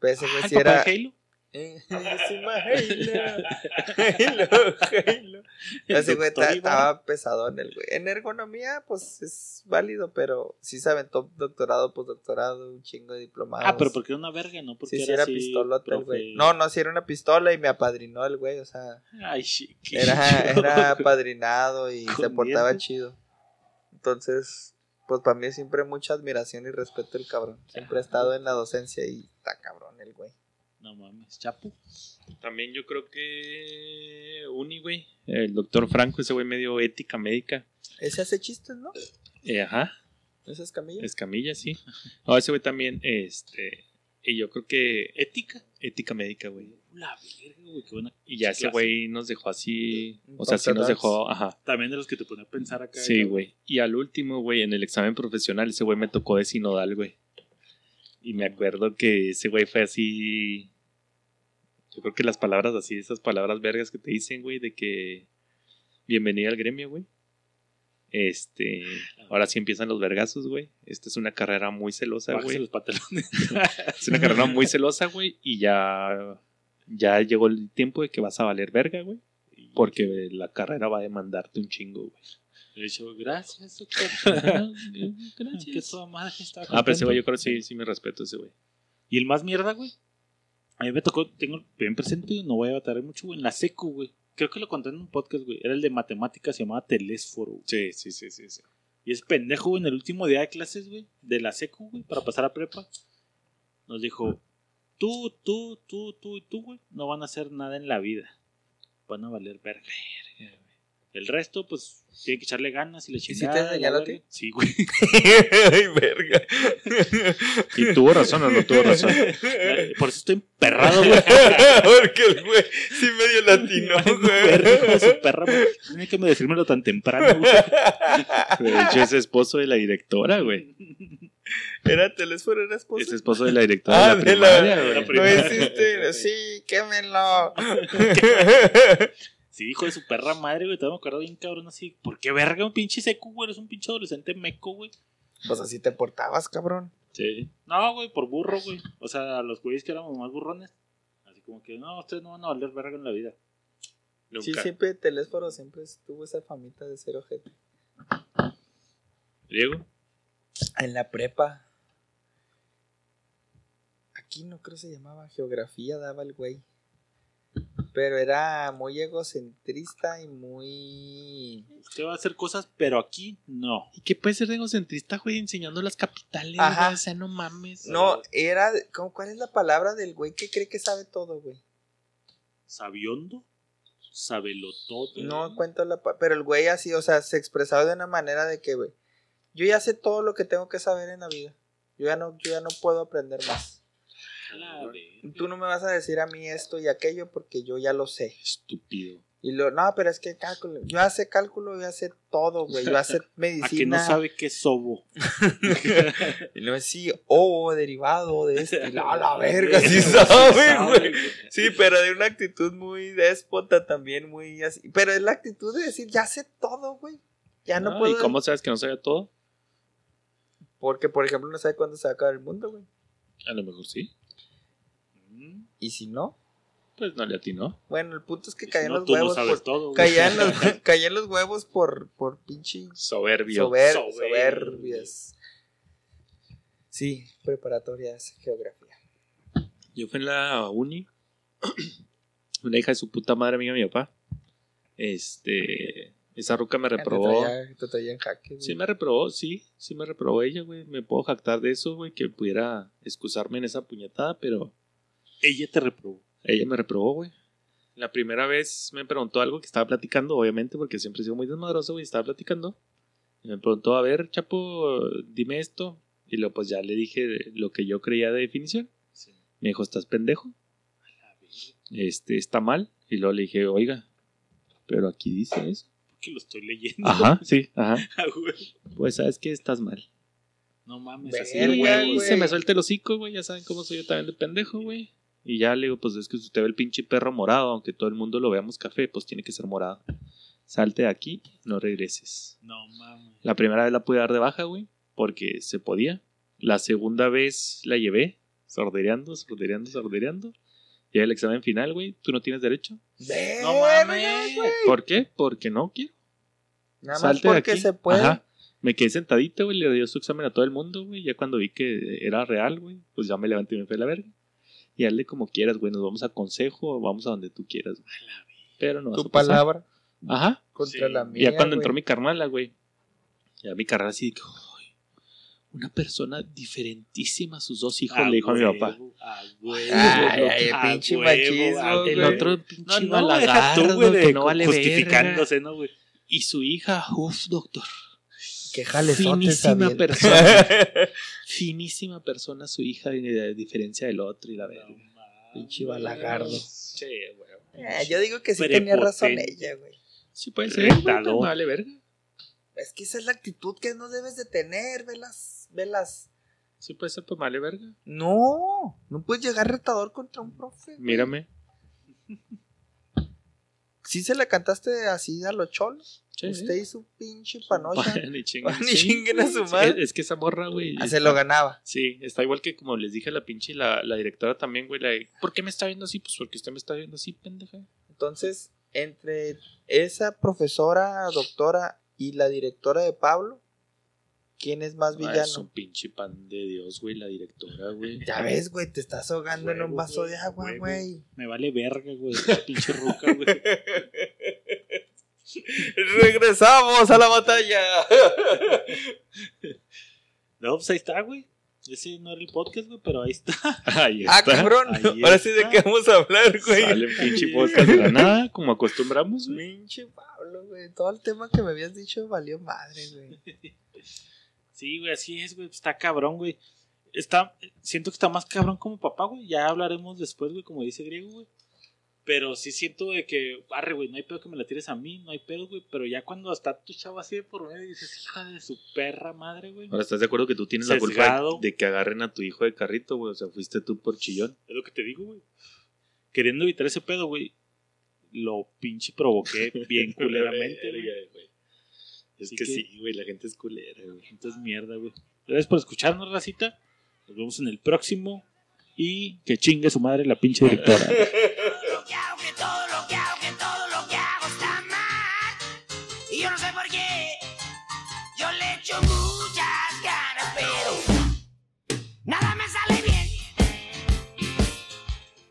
Pues ese güey Ah, sí ¿el papá era... Halo? Sí, ma, <laughs> Halo, Halo, Halo. Ese güey estaba pesadón el güey. En ergonomía, pues es válido, pero sí se aventó doctorado, postdoctorado, un chingo de diplomados. Ah, pero porque era una verga, ¿no? Porque Sí, sí, era así, pistolota el profe- güey. No, no, sí era una pistola y me apadrinó el güey, o sea, Ay, sí, qué era, era apadrinado y se portaba chido. Entonces, pues para mí siempre mucha admiración y respeto el cabrón. Siempre ha estado en la docencia y está cabrón el güey. No mames, chapu. También yo creo que Uni, güey. El doctor Franco, ese güey medio ética médica. Ese hace chistes, ¿no? Eh, ajá, Ese es Camilla. Escamilla, sí. No, ese güey también, este, Y yo creo que ¿Ética? ética médica, güey. La verga, güey, qué buena. Y ya ese güey nos dejó así. O sea, sí nos dejó. Ajá. También de los que te ponen a pensar acá. Sí, güey. Y al último, güey, en el examen profesional, ese güey me tocó de sinodal, güey. Y me acuerdo que ese güey fue así. Yo creo que las palabras así, esas palabras vergas que te dicen, güey, de que. Bienvenido al gremio, güey. Este. Ahora sí empiezan los vergazos, güey. Esta es una carrera muy celosa, Bájese güey. los pantalones. <laughs> Es una carrera muy celosa, güey. Y ya. Ya llegó el tiempo de que vas a valer verga, güey. Porque la carrera va a demandarte un chingo, güey. De hecho, gracias, <laughs> doctor. <laughs> Que Gracias. toda madre está Ah, pero ese güey, yo creo que sí, sí me respeto ese güey. Y el más mierda, güey. A mí me tocó, tengo bien presente, y no voy a batallar mucho, güey. En la secu, güey. Creo que lo conté en un podcast, güey. Era el de matemáticas, se llamaba Telésforo. güey. Sí, sí, sí, sí. sí. Y es pendejo, güey, en el último día de clases, güey, de la secu, güey, para pasar a prepa. Nos dijo, tú, tú, tú, tú y tú, güey, no van a hacer nada en la vida. Van a valer verga. El resto, pues, tienen que echarle ganas y le te chingada. la ti? verga. Sí, güey. Ay, verga. ¿Y tuvo razón o no tuvo razón? Por eso estoy emperrado, güey. <laughs> Porque el güey sí medio latino, güey. su perra, güey. Tiene que me decírmelo tan temprano, güey. De hecho, es esposo de la directora, güey. Era teléfono, era esposo. Es esposo de la directora Ah, de la primaria, de la primaria. <laughs> existe. Sí, quémenlo. <laughs> Sí, hijo de su perra madre, güey. Te me acuerdo bien cabrón así. ¿Por qué verga un pinche seco, güey? Eres un pinche adolescente meco, güey. Pues así te portabas, cabrón. Sí. No, güey, por burro, güey. O sea, a los güeyes que éramos más burrones. Así como que, no, ustedes no van a valer verga en la vida. Nunca. Sí, siempre teléfono siempre tuvo esa famita de ser ojete. Diego. En la prepa. Aquí no creo se llamaba geografía, daba el güey. Pero era muy egocentrista y muy. Usted va a hacer cosas, pero aquí no. ¿Y qué puede ser de egocentrista, güey? Enseñando las capitales, Ajá. güey. O sea, no mames. No, era. ¿cómo, ¿Cuál es la palabra del güey que cree que sabe todo, güey? ¿Sabiondo? ¿Sabelo todo? No encuentro la. pa- Pero el güey así, o sea, se expresaba de una manera de que, güey. Yo ya sé todo lo que tengo que saber en la vida. Yo ya no, yo ya no puedo aprender más. A. Tú no me vas a decir a mí esto y aquello porque yo ya lo sé. Estúpido. Y lo, no, pero es que cálculo. Yo sé cálculo, yo sé todo, güey. Yo ya sé <laughs> A medicina. que no sabe qué es sobo. <laughs> Y luego sí, o derivado de este. No, la verga, sí <laughs> sabe, güey. Sí, pero de una actitud muy déspota también, muy así. Pero es la actitud de decir, ya sé todo, güey. Ya no, No, puedo. ¿Y cómo sabes que no sabía todo? Porque, por ejemplo, no sabe cuándo se va a acabar el mundo, güey. A lo mejor sí. Y si no, Pues no le atinó. bueno, el punto es que si caían no, los tú no huevos. sabes por, todo. caían, los, <laughs> <laughs> caían los huevos por, por pinche Soberbio. sober- Soberbio. soberbias. Sí, preparatorias, geografía. Yo fui en la uni. <clears throat> Una hija de su puta madre, amiga de mi papá. Este. Esa ruca me reprobó. Te traía, te traía en jaque, güey. Sí me reprobó, sí. Sí me reprobó ella, güey. Me puedo jactar de eso, güey. Que pudiera excusarme en esa puñetada, pero Ella te reprobó. ella me reprobó, güey. La primera vez me preguntó algo que estaba platicando, obviamente, porque siempre he sido muy desmadroso, güey. Estaba platicando. Y me preguntó, a ver, Chapo, dime esto. Y luego, pues ya le dije lo que yo creía de definición. Sí. Me dijo, ¿estás pendejo? Este, está mal. Y luego le dije, oiga, pero aquí dice eso. Que lo estoy leyendo. Ajá, sí, ajá. <laughs> Ah. Pues sabes que estás mal. No mames, Verga, así de güey. se me suelta el hocico, güey. Ya saben cómo soy yo también de pendejo, güey. Y ya le digo, pues es que si usted ve el pinche perro morado, aunque todo el mundo lo veamos café, pues tiene que ser morado. Salte de aquí, no regreses. No mames. La primera vez la pude dar de baja, güey, porque se podía. La segunda vez la llevé, sordereando, sordereando, sordereando. Y el examen final, güey, tú no tienes derecho. No mames. güey. ¿Por qué? Porque no quiero. Nada más Salte de porque aquí. se puede. Ajá. Me quedé sentadito, güey, le dio su examen a todo el mundo, güey. Ya cuando vi que era real, güey, pues ya me levanté y me fui a la verga. Y hazle como quieras, güey. Nos vamos a consejo o vamos a donde tú quieras, güey. Pero no vas Tu a pasar. palabra Ajá. contra Sí. la Y mía. ya cuando güey. entró mi carnala, güey. Ya mi carnal así de que, "Ay, una persona diferentísima a sus dos hijos, le dijo a mi papá. A huevo. <laughs> Ay, ay, a pinche huevo, machismo. El otro pinche No, tú, güey, de que no vale verga. justificándose, ¿no, güey? Y su hija, uff, doctor. Qué Finísima persona. <laughs> Finísima persona su hija, y de diferencia del otro y la verga. Pinche balagardo. Sí, güey. Eh, yo digo que sí tenía razón ella, güey. Sí puede ser, güey, Retador. pero vale verga. Es que esa es la actitud que no debes de tener, velas, velas. Sí puede ser, pues vale verga. No, no puedes llegar retador contra un profe. güey. Mírame. ¿Sí se le cantaste así a los cholos? Sí. Usted y su pinche panocha. <laughs> Ni chinguen, sí, chinguen a su madre. Es que esa morra, güey. Ah, se lo ganaba. Sí, está igual que como les dije a la pinche la, la directora también, güey. La, ¿Por qué me está viendo así? Pues porque usted me está viendo así, pendeja. Entonces, entre esa profesora, doctora y la directora de Pablo, ¿quién es más Ah, villano? es un pinche pan de Dios, güey, la directora, güey. Ya ves, güey, te estás ahogando en un vaso güey, de agua, güey. Me vale verga, güey. esa Pinche ruca, güey. <laughs> Regresamos a la batalla. No, pues ahí está, güey. Ese no era el podcast, güey, pero ahí está. Ahí Ah, está. cabrón. Ahí Ahora sí de qué vamos a hablar, güey. Sale un pinche podcast de la nada, como acostumbramos, güey. Pinche Pablo, güey. Todo el tema que me habías dicho valió madre, güey. Sí, güey, así es, güey. Está cabrón, güey. Está, siento que está más cabrón como papá, güey. Ya hablaremos después, güey, como dice Griego, güey. Pero sí siento de que, arre, güey, no hay pedo que me la tires a mí, no hay pedo, güey. Pero ya cuando está tu chavo así de por medio, dices, hija de su perra madre, güey. Ahora, ¿estás de acuerdo que tú tienes la culpa de, de que agarren a tu hijo de carrito, güey? O sea, fuiste tú por chillón. Es lo que te digo, güey. Queriendo evitar ese pedo, güey. Lo pinche provoqué <laughs> bien culeramente, güey. güey. Es que, que- sí, güey, la gente es culera, güey. Entonces, mierda, güey. Gracias por escucharnos, racita. Nos vemos en el próximo. Y que chingue su madre la pinche directora. <laughs>